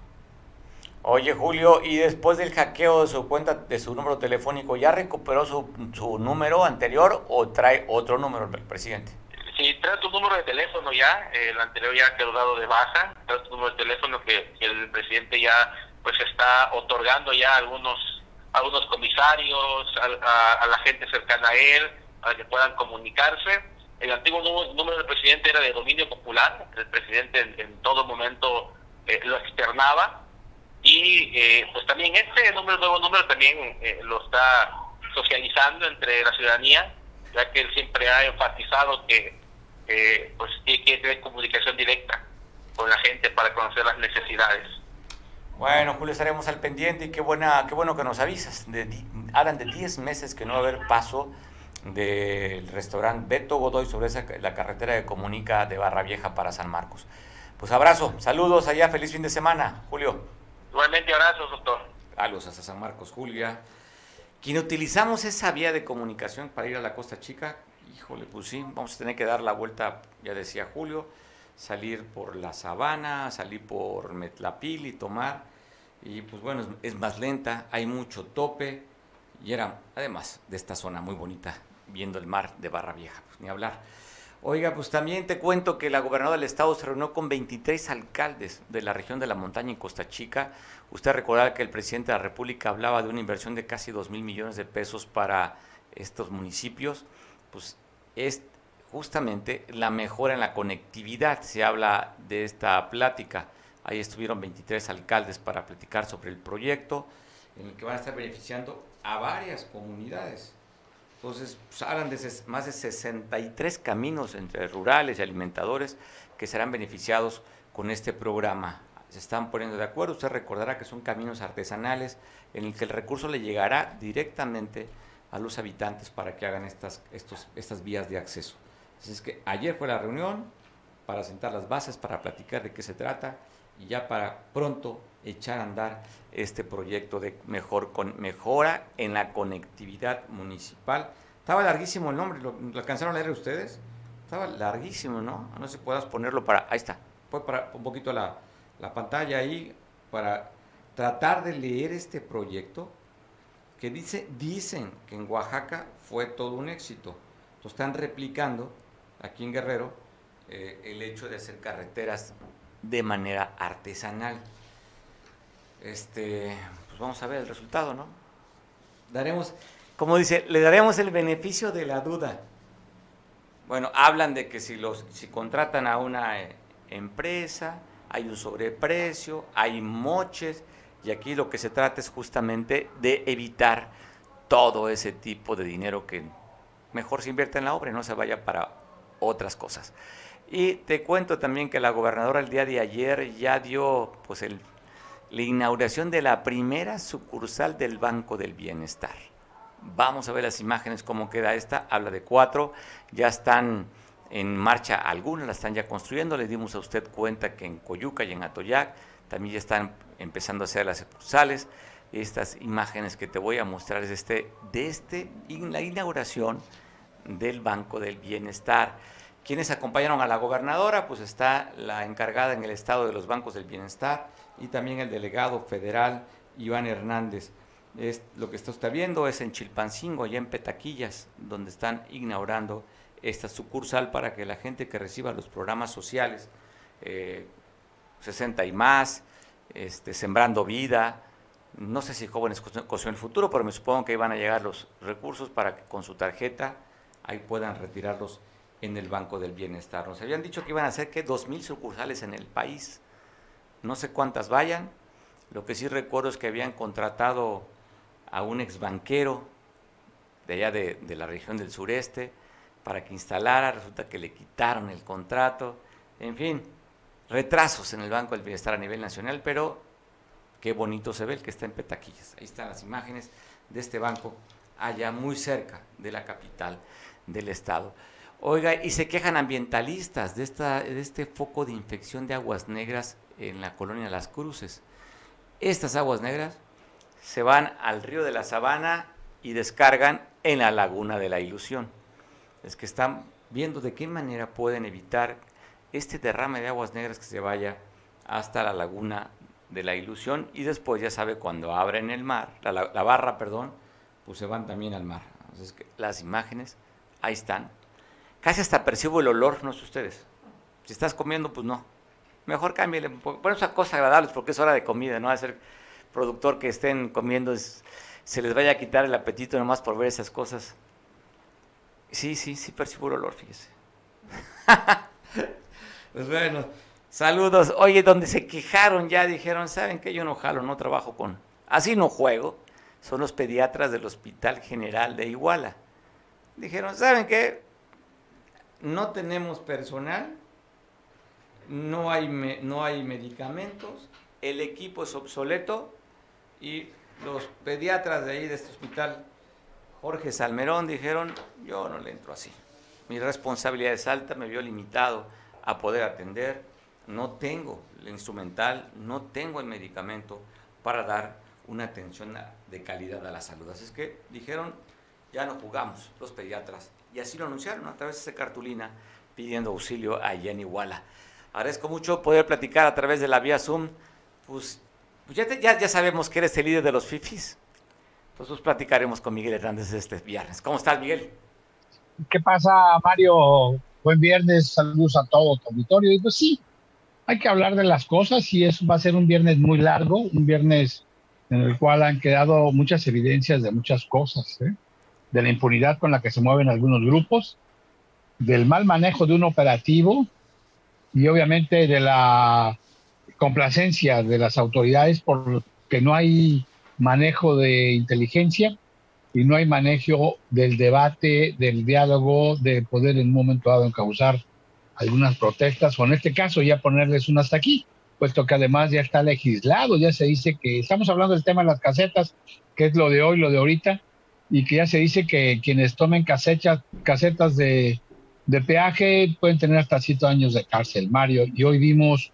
Oye, Julio, y después del hackeo de su cuenta, de su número telefónico, ¿ya recuperó su, su número anterior o trae otro número el presidente? Sí, trae tu número de teléfono ya, el anterior ya quedó dado de baja, trae tu número de teléfono que, el presidente ya pues está otorgando ya a algunos, algunos comisarios, a, la gente cercana a él, para que puedan comunicarse. El antiguo número, del presidente era de dominio popular, el presidente en, todo momento eh, lo externaba, y eh, pues también este número, nuevo número también eh, lo está socializando entre la ciudadanía, ya que él siempre ha enfatizado que pues tiene que tener comunicación directa con la gente para conocer las necesidades. Bueno, Julio, estaremos al pendiente y qué, buena, qué bueno que nos avisas. De, hablan de 10 meses que no va a haber paso del restaurante Beto Godoy sobre esa, la carretera que comunica de Barra Vieja para San Marcos. Pues abrazo, saludos allá, feliz fin de semana, Julio. Igualmente abrazos, doctor. Saludos hasta San Marcos, Julia. Quien utilizamos esa vía de comunicación para ir a la Costa Chica, híjole, pues sí, vamos a tener que dar la vuelta, ya decía Julio, salir por la sabana, salir por Metlapil y tomar. Y pues bueno, es, más lenta, hay mucho tope y era además de esta zona muy bonita, viendo el mar de Barra Vieja, pues ni hablar. Oiga, pues también te cuento que la gobernadora del estado se reunió con 23 alcaldes de la región de la montaña en Costa Chica. Usted recordará que el presidente de la República hablaba de una inversión de casi 2 mil millones de pesos para estos municipios. Pues es justamente la mejora en la conectividad. Se habla de esta plática. Ahí estuvieron 23 alcaldes para platicar sobre el proyecto en el que van a estar beneficiando a varias comunidades. Entonces, pues, hablan de más de 63 caminos entre rurales y alimentadores que serán beneficiados con este programa. Se están poniendo de acuerdo. Usted recordará que son caminos artesanales en el que el recurso le llegará directamente a los habitantes para que hagan estas, estas vías de acceso. Así es que ayer fue la reunión para sentar las bases, para platicar de qué se trata ya para pronto echar a andar este proyecto de mejor con, mejora en la conectividad municipal. Estaba larguísimo el nombre, ¿lo, alcanzaron a leer ustedes? Estaba larguísimo, ¿no? No sé si puedas ponerlo para... Ahí está, pues para un poquito la, la pantalla ahí para tratar de leer este proyecto que dice, dicen que en Oaxaca fue todo un éxito. Lo están replicando aquí en Guerrero eh, el hecho de hacer carreteras de manera artesanal. Este, pues vamos a ver el resultado, ¿no? Daremos, como dice, le daremos el beneficio de la duda. Bueno, hablan de que si los si contratan a una eh, empresa, hay un sobreprecio, hay moches, y aquí lo que se trata es justamente de evitar todo ese tipo de dinero que mejor se invierte en la obra y no se vaya para otras cosas. Y te cuento también que la gobernadora el día de ayer ya dio pues el, la inauguración de la primera sucursal del Banco del Bienestar. Vamos a ver las imágenes, cómo queda esta. Habla de cuatro, ya están en marcha algunas, las están ya construyendo. Le dimos a usted cuenta que en Coyuca y en Atoyac también ya están empezando a hacer las sucursales. Estas imágenes que te voy a mostrar es este, de este, la inauguración del Banco del Bienestar. Quienes acompañaron a la gobernadora, pues está la encargada en el estado de los bancos del bienestar y también el delegado federal Iván Hernández. Lo que está usted viendo es en Chilpancingo, allá en Petaquillas, donde están inaugurando esta sucursal para que la gente que reciba los programas sociales, 60 eh, y más, este, Sembrando Vida, no sé si jóvenes con el futuro, pero me supongo que iban a llegar los recursos para que con su tarjeta ahí puedan retirarlos en el Banco del Bienestar. Nos habían dicho que iban a hacer que 2.000 sucursales en el país. No sé cuántas vayan. Lo que sí recuerdo es que habían contratado a un ex banquero de allá de la región del sureste para que instalara. Resulta que le quitaron el contrato. En fin, retrasos en el Banco del Bienestar a nivel nacional, pero qué bonito se ve el que está en Petaquillas. Ahí están las imágenes de este banco allá muy cerca de la capital del Estado. Oiga, y se quejan ambientalistas de, esta, de este foco de infección de aguas negras en la colonia Las Cruces. Estas aguas negras se van al río de la Sabana y descargan en la laguna de la Ilusión. Es que están viendo de qué manera pueden evitar este derrame de aguas negras que se vaya hasta la laguna de la Ilusión y después ya sabe cuando abren el mar, la, la barra, perdón, pues se van también al mar. Entonces, las imágenes ahí están. Casi hasta percibo el olor, no sé ustedes. Si estás comiendo, pues no. Mejor cámbiale. Bueno, esa cosa agradable porque es hora de comida, ¿no? A ser productor que estén comiendo, se les vaya a quitar el apetito nomás por ver esas cosas. Sí, sí, sí percibo el olor, fíjese. pues bueno, saludos. Oye, donde se quejaron ya dijeron, ¿saben que Yo no jalo, no trabajo con... Así no juego. Son los pediatras del Hospital General de Iguala dijeron, ¿saben qué? No tenemos personal, no hay, no hay medicamentos el equipo es obsoleto y los pediatras de ahí, de este hospital, Jorge Salmerón, dijeron, yo no le entro así. Mi responsabilidad es alta, me vio limitado a poder atender, no tengo el instrumental, no tengo el medicamento para dar una atención de calidad a la salud. Así es que dijeron, ya no jugamos los pediatras. Y así lo anunciaron a través de esa cartulina pidiendo auxilio a Jenny Walla. Agradezco mucho poder platicar a través de la vía Zoom. Pues, pues ya, ya, ya, sabemos que eres el líder de los FIFIs. Pues platicaremos con Miguel Hernández este viernes. ¿Cómo estás, Miguel? ¿Qué pasa, Mario? Buen viernes, saludos a todo tu auditorio. Pues sí, hay que hablar de las cosas y eso va a ser un viernes muy largo, un viernes en el cual han quedado muchas evidencias de muchas cosas, ¿eh? De la impunidad con la que se mueven algunos grupos, del mal manejo de un operativo y obviamente de la complacencia de las autoridades porque no hay manejo de inteligencia y no hay manejo del debate, del diálogo, de poder en un momento dado encauzar algunas protestas, o en este caso ya ponerles un hasta aquí, puesto que además ya está legislado, ya se dice que estamos hablando del tema de las casetas, que es lo de hoy, lo de ahorita, y que ya se dice que quienes tomen casetas, casetas de, peaje pueden tener hasta siete años de cárcel, Mario, y hoy vimos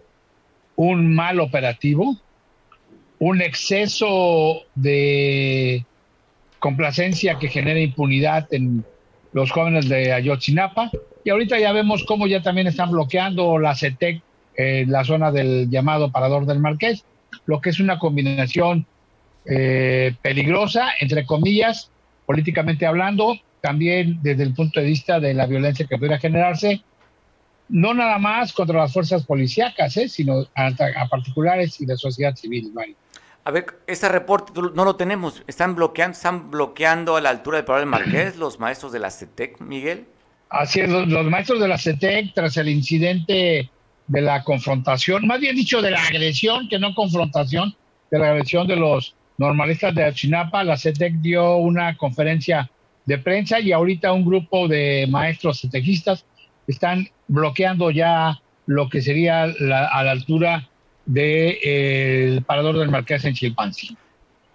un mal operativo, un exceso de complacencia que genera impunidad en los jóvenes de Ayotzinapa. Y ahorita ya vemos cómo ya también están bloqueando la CETEC en la zona del llamado Parador del Marqués, lo que es una combinación eh, peligrosa, entre comillas, políticamente hablando, también desde el punto de vista de la violencia que pudiera generarse, no nada más contra las fuerzas policíacas, ¿eh? sino a, a, particulares y la sociedad civil. Mario. A ver, este reporte no lo tenemos. ¿Están bloqueando, están bloqueando a la altura del del Marqués los maestros de la CETEC, Miguel? Así es, los, los maestros de la CETEC, tras el incidente de la confrontación, más bien dicho de la agresión, que no confrontación, de la agresión de los normalistas de Chinapa, la CETEC dio una conferencia de prensa y ahorita un grupo de maestros CETECistas están bloqueando ya lo que sería la, a la altura del de, eh, parador del Marqués en Chilpancingo.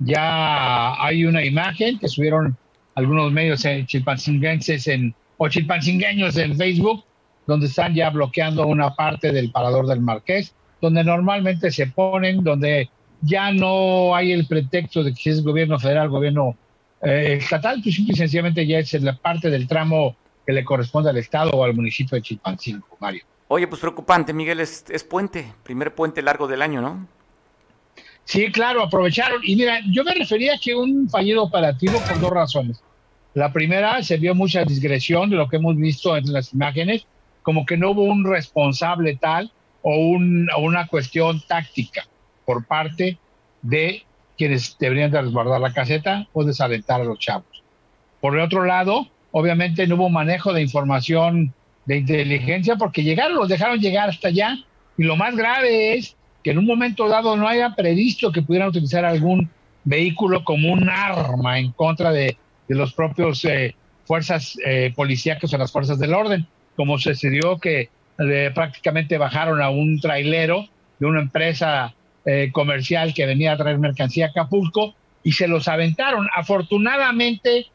Ya hay una imagen que subieron algunos medios chilpancinguenses en, o chilpancingueños en Facebook, donde están ya bloqueando una parte del parador del Marqués, donde normalmente se ponen, donde ya no hay el pretexto de que si es gobierno federal, gobierno eh, estatal, pues simple y sencillamente ya es la parte del tramo que le corresponde al Estado o al municipio de Chilpancingo, Mario. Oye, pues preocupante, Miguel, es, es puente, primer puente largo del año, ¿no? Sí, claro, aprovecharon. Y mira, yo me refería a que un fallido operativo por dos razones. La primera, se vio mucha discreción de lo que hemos visto en las imágenes, como que no hubo un responsable tal o, un, o una cuestión táctica por parte de quienes deberían de resguardar la caseta o desalentar a los chavos. Por el otro lado, obviamente no hubo manejo de información de inteligencia porque llegaron, los dejaron llegar hasta allá y lo más grave es que en un momento dado no haya previsto que pudieran utilizar algún vehículo como un arma en contra de, los propios eh, fuerzas eh, policíacas o las fuerzas del orden, como sucedió que eh, prácticamente bajaron a un trailero de una empresa eh, comercial que venía a traer mercancía a Acapulco y se los aventaron. Afortunadamente,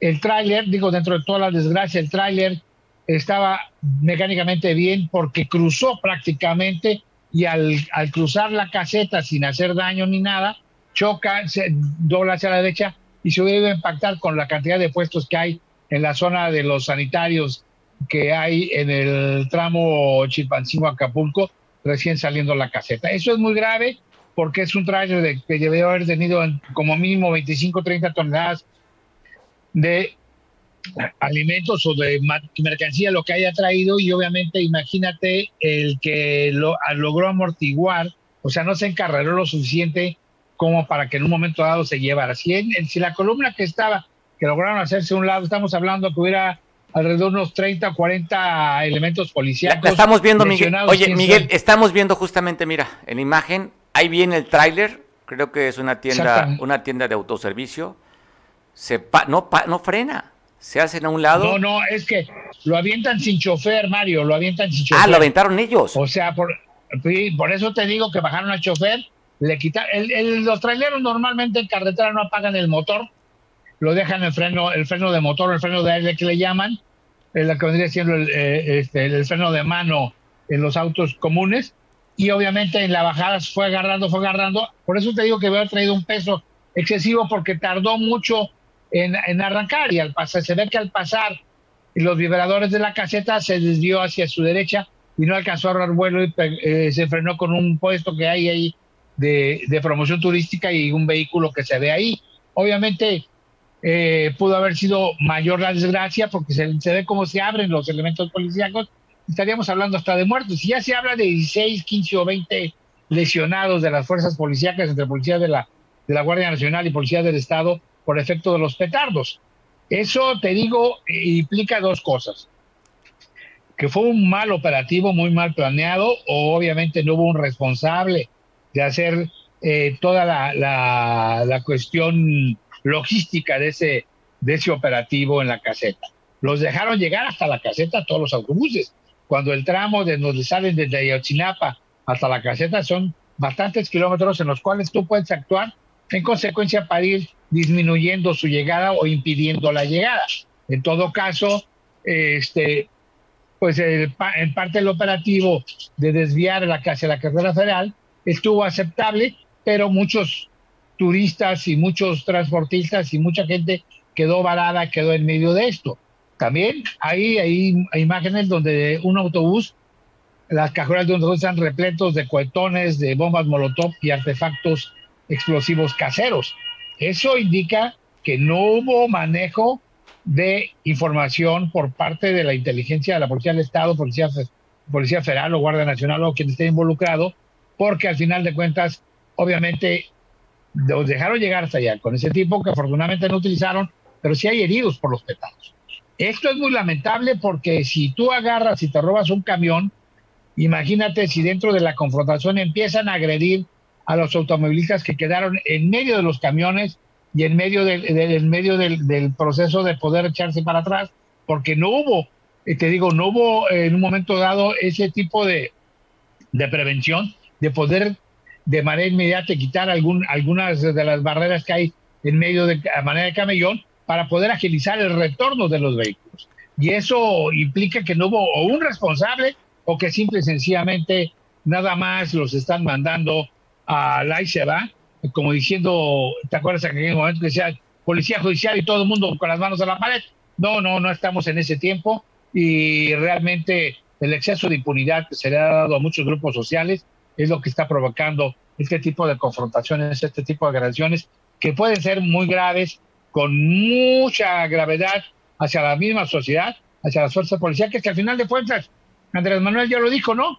el tráiler, digo, dentro de toda la desgracia, el tráiler estaba mecánicamente bien porque cruzó prácticamente y al, cruzar la caseta sin hacer daño ni nada, choca, se dobla hacia la derecha y se debe impactar con la cantidad de puestos que hay en la zona de los sanitarios que hay en el tramo Chilpancingo-Acapulco recién saliendo la caseta. Eso es muy grave porque es un trailer de, que debe haber tenido como mínimo 25 30 toneladas de alimentos o de mercancía, lo que haya traído, y obviamente imagínate el que lo, logró amortiguar, o sea, no se encarreró lo suficiente como para que en un momento dado se llevara. Si, en, si la columna que estaba, que lograron hacerse un lado, estamos hablando que hubiera alrededor de unos 30 o 40 elementos policiales. La estamos viendo, Miguel. Oye, Miguel, estamos viendo justamente, mira, en la imagen, ahí viene el tráiler, creo que es una tienda, una tienda de autoservicio. Se pa no, pa no frena, se hacen a un lado. No, no, es que lo avientan sin chofer, Mario, lo avientan sin chofer. Ah, lo aventaron ellos. O sea, por, por eso te digo que bajaron al chofer, le quitaron, el, los traileros normalmente en carretera no apagan el motor, lo dejan el freno, el freno de motor, el freno de aire que le llaman, la que vendría siendo el, eh, este, el freno de mano en los autos comunes, y obviamente en la bajada fue agarrando, fue agarrando. Por eso te digo que había traído un peso excesivo porque tardó mucho en, en, arrancar y al pasar, se ve que al pasar los vibradores de la caseta se desvió hacia su derecha y no alcanzó a agarrar vuelo y eh, se frenó con un puesto que hay ahí de, de, promoción turística y un vehículo que se ve ahí. Obviamente eh, pudo haber sido mayor la desgracia porque se, ve cómo se abren los elementos policíacos estaríamos hablando hasta de muertos. Si ya se habla de 16, 15 o 20 lesionados de las fuerzas policíacas entre policías de la, de la Guardia Nacional y policías del Estado por efecto de los petardos. Eso, te digo, implica dos cosas. Que fue un mal operativo, muy mal planeado, o obviamente no hubo un responsable de hacer eh, toda la, la, la, cuestión logística de ese, de ese operativo en la caseta. Los dejaron llegar hasta la caseta todos los autobuses cuando el tramo de donde salen desde Ayotzinapa hasta la caseta son bastantes kilómetros en los cuales tú puedes actuar en consecuencia para ir disminuyendo su llegada o impidiendo la llegada. En todo caso, este, pues en parte el operativo de desviar la, hacia la carretera federal estuvo aceptable, pero muchos turistas y muchos transportistas y mucha gente quedó varada, quedó en medio de esto. También hay, hay, imágenes donde un autobús, las cajuelas de un autobús están repletos de cohetones, de bombas molotov y artefactos explosivos caseros. Eso indica que no hubo manejo de información por parte de la inteligencia de la Policía del Estado, Policía, Policía Federal o Guardia Nacional o quien esté involucrado, porque al final de cuentas, obviamente, los dejaron llegar hasta allá con ese tipo que afortunadamente no utilizaron, pero sí hay heridos por los petados. Esto es muy lamentable porque si tú agarras y te robas un camión, imagínate si dentro de la confrontación empiezan a agredir a los automovilistas que quedaron en medio de los camiones y en medio del, medio del, proceso de poder echarse para atrás, porque no hubo, eh, te digo, no hubo en un momento dado ese tipo de, de prevención, de poder de manera inmediata quitar algunas de las barreras que hay en medio de a manera de camellón para poder agilizar el retorno de los vehículos. Y eso implica que no hubo un responsable o que simple y sencillamente nada más los están mandando a la como diciendo, ¿te acuerdas en aquel momento que decía policía judicial y todo el mundo con las manos a la pared? No, no, no estamos en ese tiempo y realmente el exceso de impunidad que se le ha dado a muchos grupos sociales es lo que está provocando este tipo de confrontaciones, este tipo de agresiones que pueden ser muy graves con mucha gravedad hacia la misma sociedad, hacia las fuerzas policiales, que al final de cuentas, Andrés Manuel ya lo dijo, ¿no?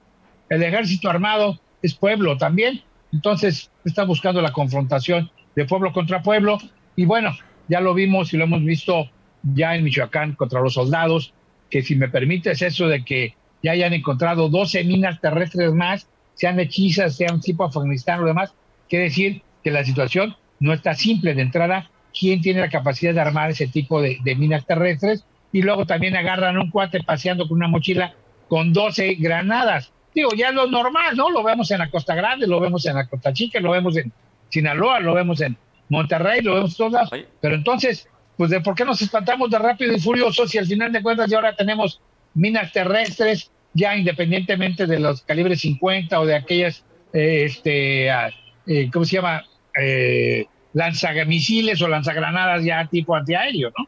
El ejército armado es pueblo también, entonces está buscando la confrontación de pueblo contra pueblo, y bueno, ya lo vimos y lo hemos visto ya en Michoacán contra los soldados, que si me permites eso de que ya hayan encontrado 12 minas terrestres más, sean hechizas, sean tipo Afganistán o demás, quiere decir que la situación no está simple de entrada quién tiene la capacidad de armar ese tipo de, minas terrestres y luego también agarran un cuate paseando con una mochila con 12 granadas. Digo, ya es lo normal, ¿no? Lo vemos en la Costa Grande, lo vemos en la Costa Chica, lo vemos en Sinaloa, lo vemos en Monterrey, lo vemos en todas. Pero entonces, pues de por qué nos espantamos de rápido y furioso si al final de cuentas ya ahora tenemos minas terrestres ya independientemente de los calibres 50 o de aquellas, eh, este, ah, eh, ¿cómo se llama? Eh, o lanzagranadas ya tipo antiaéreo, ¿no?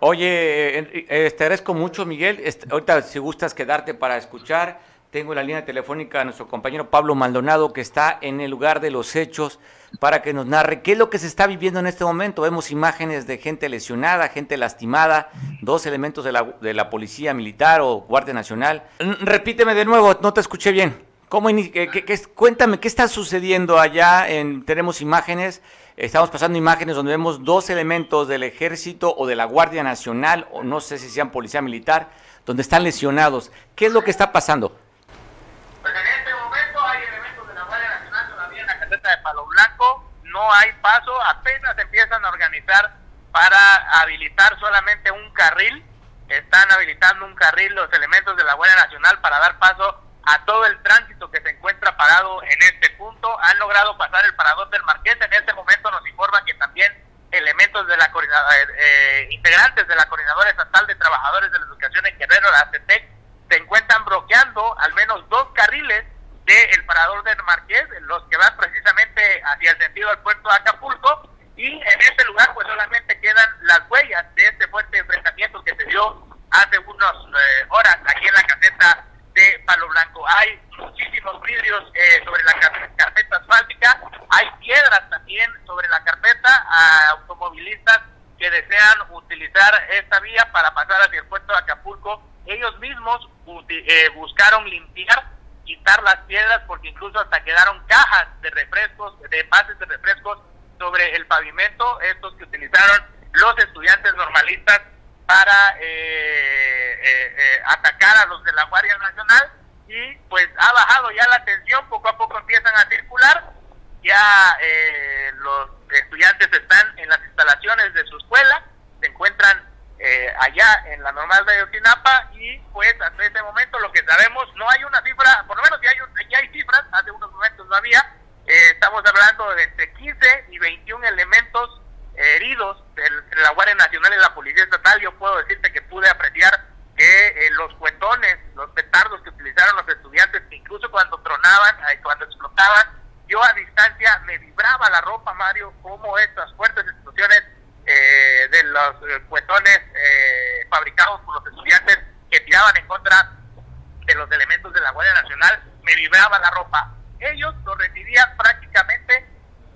Oye, eh, te agradezco mucho, Miguel. Ahorita, si gustas quedarte para escuchar, tengo la línea telefónica a nuestro compañero Pablo Maldonado, que está en el lugar de los hechos, para que nos narre qué es lo que se está viviendo en este momento. Vemos imágenes de gente lesionada, gente lastimada, dos elementos de la, de la Policía Militar o Guardia Nacional. Repíteme de nuevo, no te escuché bien. ¿Cómo, cuéntame, ¿qué está sucediendo allá? En, tenemos imágenes Estamos pasando imágenes donde vemos dos elementos del ejército o de la Guardia Nacional, o no sé si sean policía militar, donde están lesionados. ¿Qué es lo que está pasando? Blanco, no hay paso, apenas empiezan a organizar para habilitar solamente un carril, están habilitando un carril los elementos de la Guardia Nacional para dar paso a todo el tránsito que se encuentra parado en este punto. Han logrado pasar el parador del Marqués. En este momento nos informa que también elementos de la eh, eh, integrantes de la Coordinadora Estatal de Trabajadores de la Educación en Guerrero, la CETEC, se encuentran bloqueando al menos dos carriles del parador del Marqués, los que van precisamente hacia el sentido del puerto de Acapulco, y en ese lugar pues solamente quedan las huellas de este fuerte enfrentamiento que se dio hace unas eh, horas aquí en la caseta de Palo Blanco. Hay muchísimos vidrios eh, sobre la carpeta asfáltica, hay piedras también sobre la carpeta a automovilistas que desean utilizar esta vía para pasar hacia el puerto de Acapulco. Ellos mismos eh, buscaron limpiar quitar las piedras porque incluso hasta quedaron cajas de refrescos, de bases de refrescos sobre el pavimento, estos que utilizaron los estudiantes normalistas para eh, eh, eh, atacar a los de la Guardia Nacional. Y pues ha bajado ya la tensión, poco a poco empiezan a circular, ya los estudiantes están en las instalaciones de su escuela, se encuentran allá en la normal de Otinapa y pues hasta ese momento lo que sabemos no hay una cifra, por lo menos ya hay, ya hay cifras, hace unos momentos no había, eh, estamos hablando de entre 15 y 21 elementos heridos de la Guardia Nacional y la Policía Estatal. Yo puedo decirte que pude apreciar que eh, los cuetones, los petardos que utilizaron los estudiantes, incluso cuando tronaban, eh, cuando explotaban, yo a distancia me vibraba la ropa, Mario, como estas fuertes explosiones de los cuetones fabricados por los estudiantes que tiraban en contra de los elementos de la Guardia Nacional, me vibraba la ropa ellos lo recibían prácticamente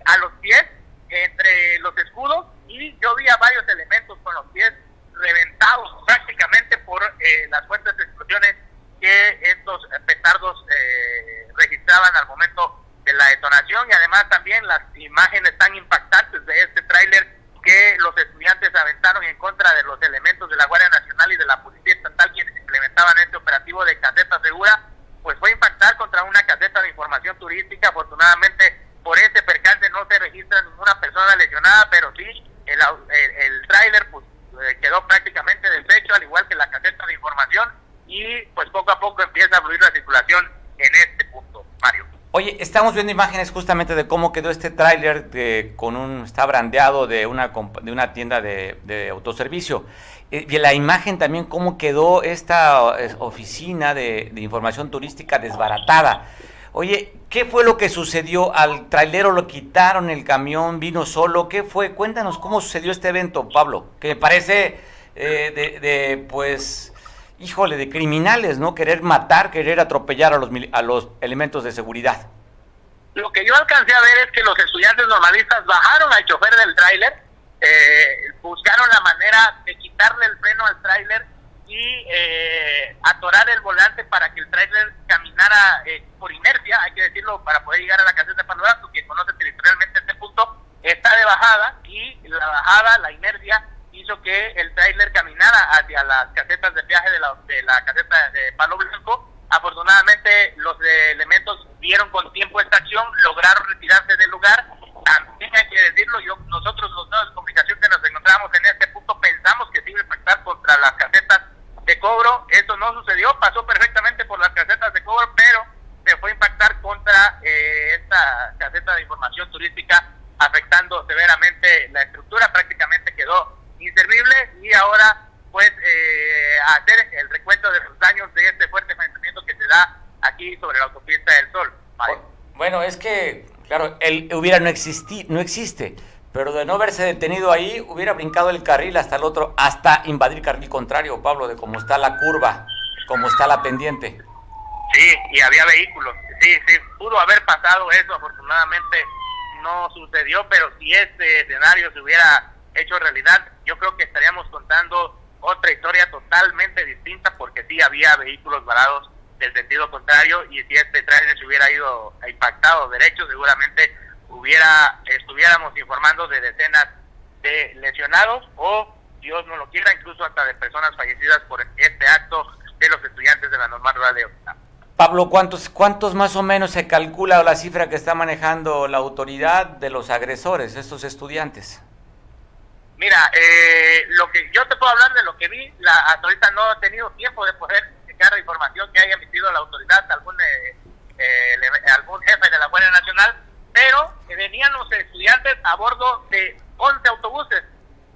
a los pies, entre los escudos, y yo vi a varios elementos con los pies reventados prácticamente por eh, las fuertes explosiones que estos petardos eh, registraban al momento de la detonación y además también las imágenes tan impactantes de este tráiler que los estudiantes aventaron en contra de los elementos de la Guardia Nacional y de la Policía Estatal quienes implementaban este operativo de caseta segura pues fue impactar contra una caseta de información turística. Afortunadamente, por este percance no se registra ninguna persona lesionada, pero sí el, el, tráiler pues, eh, quedó prácticamente deshecho, al igual que la caseta de información, y pues poco a poco empieza a fluir la circulación en este punto, Mario. Oye, estamos viendo imágenes justamente de cómo quedó este tráiler con un está brandeado de una de una tienda de, autoservicio. Eh, y la imagen también cómo quedó esta oficina de, información turística desbaratada. Oye, ¿qué fue lo que sucedió al trailero? ¿Lo quitaron el camión? ¿Vino solo? ¿Qué fue? Cuéntanos cómo sucedió este evento, Pablo, que me parece eh, de, de, pues, híjole, de criminales, ¿no? Querer matar, querer atropellar a los, a los elementos de seguridad. Lo que yo alcancé a ver es que los estudiantes normalistas bajaron al chofer del tráiler, eh, buscaron la manera de quitarle el freno al tráiler y eh, atorar el volante para que el tráiler caminara eh, por inercia, hay que decirlo, para poder llegar a la caseta de que conoce territorialmente este punto, está de bajada y la bajada, la inercia, hizo que el tráiler caminara hacia las casetas de viaje de la, de la caseta de Palo Blanco. Afortunadamente los elementos vieron con tiempo esta acción, lograron retirarse del lugar también hay que decirlo, yo, nosotros los medios de comunicación que nos encontramos en este punto pensamos que se iba a impactar contra las casetas de cobro, eso no sucedió, pasó perfectamente por las casetas de cobro, pero se fue a impactar contra eh, esta caseta de información turística, afectando severamente la estructura, prácticamente quedó inservible y ahora pues eh, hacer el recuento de los daños de este fuerte enfrentamiento que se da aquí sobre la autopista del Sol. Bueno, es que Claro, él hubiera no, existi, no existe, pero de no haberse detenido ahí, hubiera brincado el carril hasta el otro, hasta invadir carril contrario, Pablo, de cómo está la curva, cómo está la pendiente. Sí, y había vehículos. Sí, sí, pudo haber pasado eso, afortunadamente no sucedió, pero si este escenario se hubiera hecho realidad, yo creo que estaríamos contando otra historia totalmente distinta porque sí había vehículos varados del sentido contrario y si este tráiler se hubiera ido impactado derecho seguramente hubiera estuviéramos informando de decenas de lesionados o Dios no lo quiera incluso hasta de personas fallecidas por este acto de los estudiantes de la normal rural de Pablo, ¿cuántos, ¿cuántos más o menos se calcula la cifra que está manejando la autoridad de los agresores, estos estudiantes? Mira, eh, lo que yo te puedo hablar de lo que vi, la, hasta ahorita no he tenido tiempo de poder la información que haya emitido la autoridad, algún, eh, eh, algún jefe de la Guardia Nacional, pero venían los estudiantes a bordo de 11 autobuses.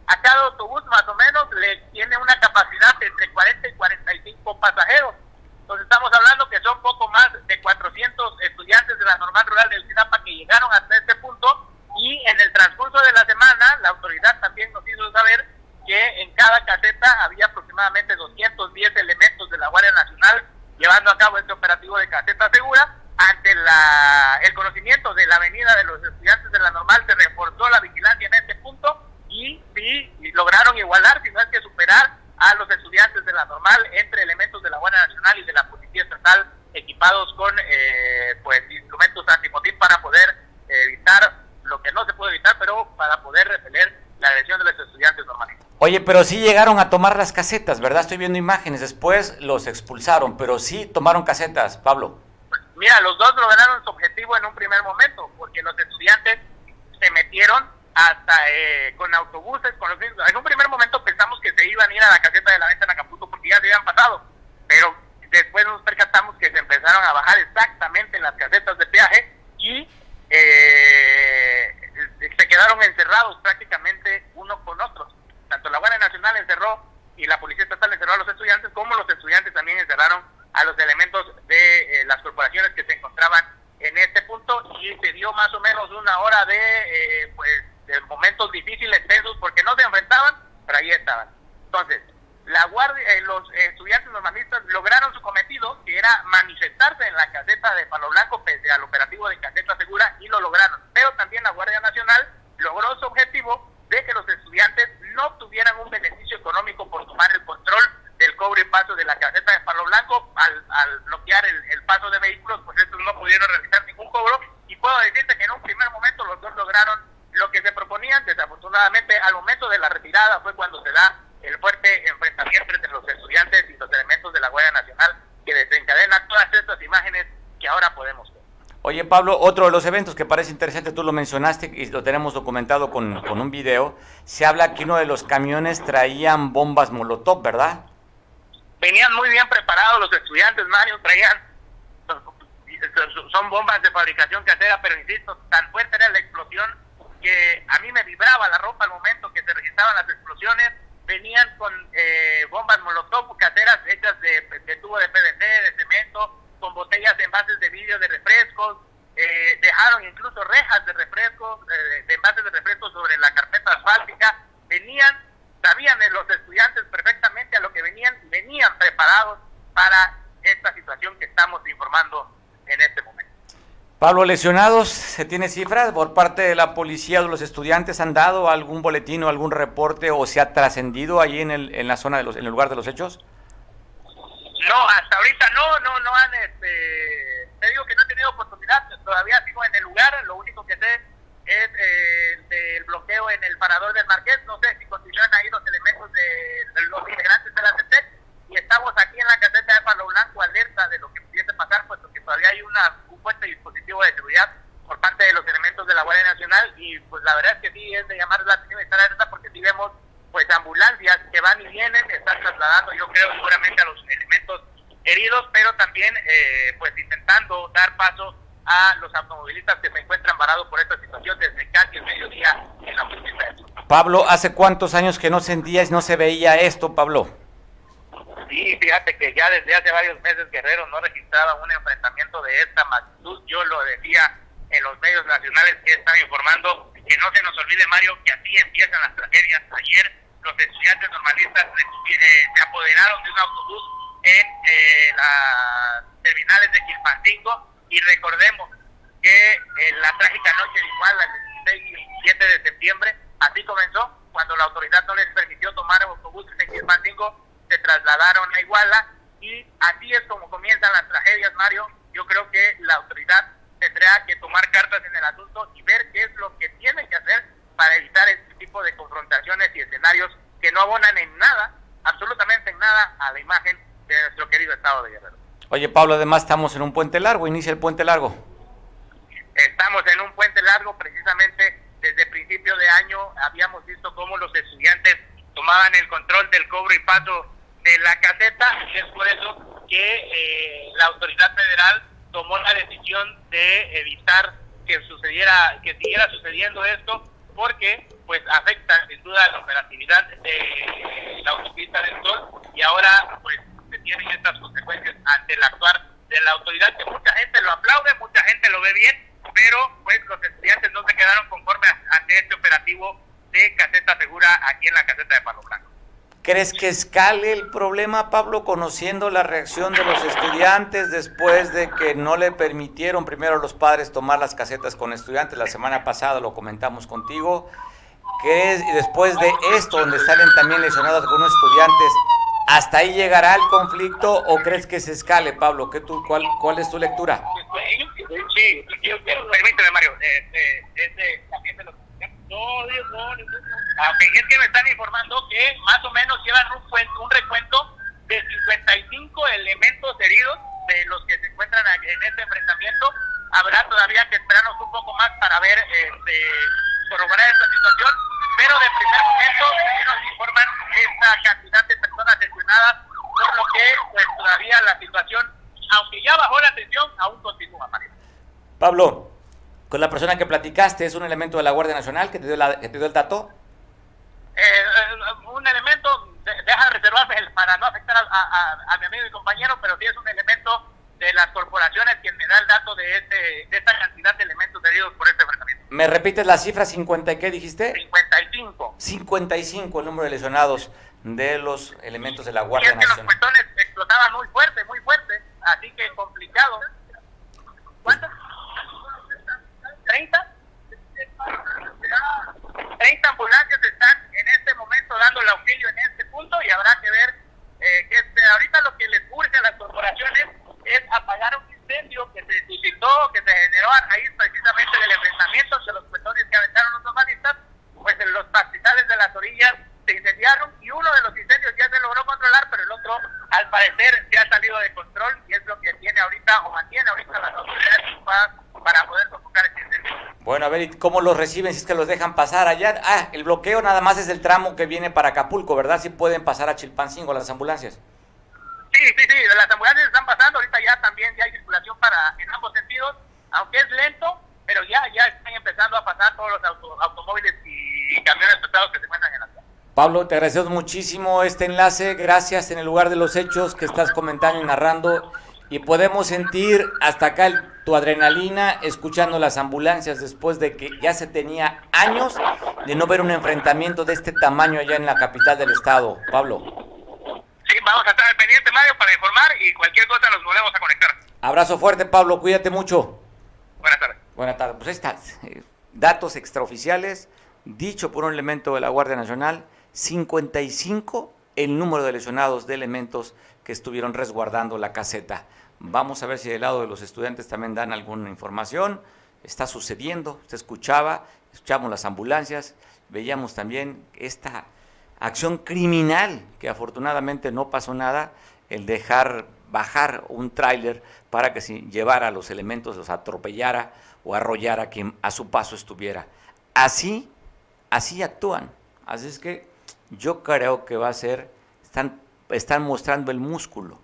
A cada autobús más o menos le tiene una capacidad de entre 40 y 45 pasajeros. Entonces estamos hablando que son poco más de 400 200 estudiantes de la normal rural del Sinapa que llegaron hasta este punto y en el transcurso de la semana la autoridad también nos hizo saber que en cada caseta había aproximadamente 210 elementos de la Guardia Nacional llevando a cabo este operativo de caseta segura. Ante la, el conocimiento de la venida de los estudiantes de la normal se reforzó la vigilancia en este punto y sí lograron igualar, si no es que superar a los estudiantes de la normal entre elementos de la Guardia Nacional y de la Policía Estatal equipados con eh, pues instrumentos antimotín para poder evitar lo que no se puede evitar, pero para poder repeler la agresión de los estudiantes normales. Oye, pero sí llegaron a tomar las casetas, ¿verdad? Estoy viendo imágenes. Después los expulsaron, pero sí tomaron casetas, Pablo. Mira, los dos lograron su objetivo en un primer momento, porque los estudiantes se metieron hasta eh, con autobuses, con los En un primer momento pensamos que se iban a ir a la caseta de la venta en Acapulco porque ya se habían pasado, pero después nos percatamos que se empezaron a bajar exactamente en las casetas de peaje y eh, se quedaron encerrados prácticamente uno con otros tanto la Guardia Nacional encerró y la Policía Estatal encerró a los estudiantes, como los estudiantes también encerraron a los elementos de eh, las corporaciones que se encontraban en este punto y se dio más o menos una hora de, eh, pues, de momentos difíciles, tensos, porque no se enfrentaban, pero ahí estaban. Entonces, la guardia, eh, los estudiantes normalistas lograron su cometido, que era manifestarse en la caseta de Palo Blanco pese al operativo de caseta segura, y lo lograron. Pero también la Guardia Nacional logró su objetivo de que los estudiantes no tuvieran un beneficio económico por tomar el control del cobre y paso de la caseta de Palo Blanco al, al bloquear el, paso de vehículos, pues estos no pudieron realizar ningún cobro y puedo decirte que en un primer momento los dos lograron lo que se proponían, desafortunadamente al momento de la retirada fue cuando se da el fuerte enfrentamiento entre los estudiantes y los elementos de la Guardia Nacional que desencadena todas estas imágenes que ahora podemos ver. Oye, Pablo, otro de los eventos que parece interesante, tú lo mencionaste y lo tenemos documentado con, un video, se habla que uno de los camiones traían bombas Molotov, ¿verdad? Venían muy bien preparados los estudiantes, Mario, traían, son bombas de fabricación casera, pero insisto, tan fuerte era la explosión que a mí me vibraba la ropa al momento que se registraban las explosiones, venían con eh, bombas Molotov caseras hechas de, de tubo de PVC, de cemento, con botellas de envases de vidrio de refrescos, eh, dejaron incluso rejas de refrescos, eh, de envases de refrescos sobre la carpeta asfáltica, venían, sabían los estudiantes perfectamente a lo que venían, venían preparados para esta situación que estamos informando en este momento. Pablo, lesionados, ¿se tiene cifras por parte de la policía o los estudiantes? ¿Han dado algún boletín o algún reporte o se ha trascendido allí en, el, en la zona, de los, en el lugar de los hechos? No, hasta ahorita no, no, no han, este, te digo que no he tenido oportunidad, todavía sigo en el lugar, lo único que sé es eh, el bloqueo en el parador del Marqués, no sé si continúan ahí los elementos de, los integrantes de la CT, y estamos aquí en la caseta de Palo Blanco alerta de lo que pudiese pasar, puesto que todavía hay una, fuerte dispositivo de seguridad por parte de los elementos de la Guardia Nacional, y pues la verdad es que sí es de llamar la atención y estar alerta porque si vemos pues ambulancias que van y vienen, están trasladando yo creo seguramente a los elementos heridos, pero también eh, pues intentando dar paso a los automovilistas que se encuentran varados por esta situación desde casi el mediodía en la. Pablo, ¿hace cuántos años que no sentía y no se veía esto, Pablo? Sí, fíjate que ya desde hace varios meses Guerrero no registraba un enfrentamiento de esta magnitud. Yo lo decía en los medios nacionales que están informando, que no se nos olvide, Mario, que así empiezan las tragedias. Ayer los estudiantes normalistas eh, se apoderaron de un autobús en eh, las terminales de Quilpancingo y recordemos que en la trágica noche de Iguala, el 16 y 17 de septiembre, así comenzó, cuando la autoridad no les permitió tomar autobuses en Quilpancingo, se trasladaron a Iguala y así es como comienzan las tragedias, Mario. Yo creo que la autoridad tendrá que tomar cartas en el asunto y ver qué es lo que tienen que hacer para evitar este tipo de confrontaciones y escenarios que no abonan en nada, absolutamente en nada, a la imagen de nuestro querido Estado de Guerrero. Oye, Pablo, además estamos en un puente largo, inicia el puente largo. Estamos en un puente largo, precisamente desde principio de año habíamos visto cómo los estudiantes tomaban el control del cobro y paso de la caseta, es por eso que eh, la autoridad federal tomó la decisión de evitar que sucediera, que siguiera sucediendo esto porque pues afecta sin duda la operatividad de la autopista del Sol y ahora pues se tienen estas consecuencias ante el actuar de la autoridad que mucha gente lo aplaude, mucha gente lo ve bien, pero pues los estudiantes no se quedaron conformes ante este operativo de caseta segura aquí en la caseta de Palo Blanco. ¿Crees que escale el problema, Pablo, conociendo la reacción de los estudiantes después de que no le permitieron primero a los padres tomar las casetas con estudiantes? La semana pasada lo comentamos contigo. ¿Crees, y después de esto, donde salen también lesionados algunos estudiantes, hasta ahí llegará el conflicto o crees que se escale, Pablo? ¿Qué tú, cuál, ¿Cuál es tu lectura? Sí, yo quiero, permíteme, Mario, este, este, también de los no, Dios, no, Aunque es que me están informando más o menos llevan un, un recuento de 55 elementos heridos de los que se encuentran en este enfrentamiento. Habrá todavía que esperarnos un poco más para ver, este, corroborar esta situación, pero de primer momento nos informan esta cantidad de personas lesionadas, por lo que pues, todavía la situación, aunque ya bajó la tensión, aún continúa, Mario. Pablo, con la persona que platicaste, ¿es un elemento de la Guardia Nacional que te dio, la, que te dio el dato? Eh, eh un elemento, deja de reservarse para no afectar a, mi amigo y compañero, pero sí es un elemento de las corporaciones quien me da el dato de, este, de esta cantidad de elementos heridos por este enfrentamiento. ¿Me repites la cifra 50 y qué dijiste? 55. 55 el número de lesionados de los elementos de la Guardia Nacional. los cuetones explotaban muy fuerte, muy fuerte, así que complicado. ¿Cuántos? 30, 30 ambulancias están en este momento dando el auxilio en este punto y habrá que ver eh, que este, ahorita lo que les urge a las corporaciones es apagar un incendio que se suscitó, que se generó a raíz precisamente del enfrentamiento de los cuetones que aventaron los normalistas, pues en los pastizales de las orillas se incendiaron y uno de los incendios ya se logró controlar, pero el otro al parecer se ha salido de control y es lo que tiene ahorita o mantiene ahorita las autoridades para poder sofocar este incendio. Bueno, a ver, ¿y cómo los reciben si es que los dejan pasar allá? Ah, el bloqueo nada más es el tramo que viene para Acapulco, ¿verdad? Si pueden pasar a Chilpancingo las ambulancias. Sí, sí, sí, las ambulancias están pasando, ahorita ya también ya hay circulación para en ambos sentidos, aunque es lento, pero ya ya están empezando a pasar todos los automóviles y camiones pesados que se encuentran en la ciudad. Pablo, te agradecemos muchísimo este enlace, gracias en el lugar de los hechos que estás comentando y narrando y podemos sentir hasta acá tu adrenalina escuchando las ambulancias después de que ya se tenía años de no ver un enfrentamiento de este tamaño allá en la capital del estado. Pablo. Sí, vamos a estar al pendiente, Mario, para informar y cualquier cosa nos volvemos a conectar. Abrazo fuerte, Pablo, cuídate mucho. Buenas tardes. Buenas tardes. Pues está, eh, datos extraoficiales, dicho por un elemento de la Guardia Nacional, 55 el número de lesionados de elementos que estuvieron resguardando la caseta. Vamos a ver si del lado de los estudiantes también dan alguna información. Está sucediendo, se escuchaba, escuchamos las ambulancias, veíamos también esta acción criminal, que afortunadamente no pasó nada, el dejar bajar un tráiler para que si llevara los elementos, los atropellara o arrollara a quien a su paso estuviera. Así, así actúan. Así es que yo creo que va a ser, están, están mostrando el músculo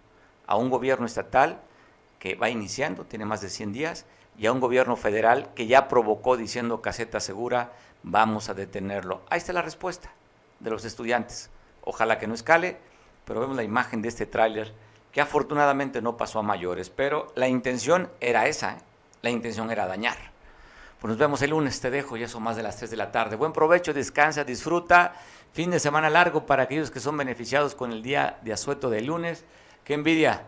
a un gobierno estatal que va iniciando, tiene más de 100 días, y a un gobierno federal que ya provocó diciendo caseta segura, vamos a detenerlo. Ahí está la respuesta de los estudiantes. Ojalá que no escale, pero vemos la imagen de este tráiler que afortunadamente no pasó a mayores, pero la intención era esa, ¿eh? la intención era dañar. Pues nos vemos el lunes, te dejo, ya son más de las 3 de la tarde. Buen provecho, descansa, disfruta. Fin de semana largo para aquellos que son beneficiados con el día de asueto de lunes. Qué envidia,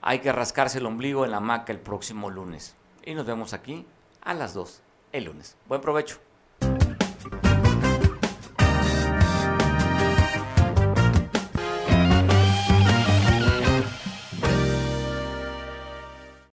hay que rascarse el ombligo en la maca el próximo lunes. Y nos vemos aquí a las 2 el lunes. Buen provecho.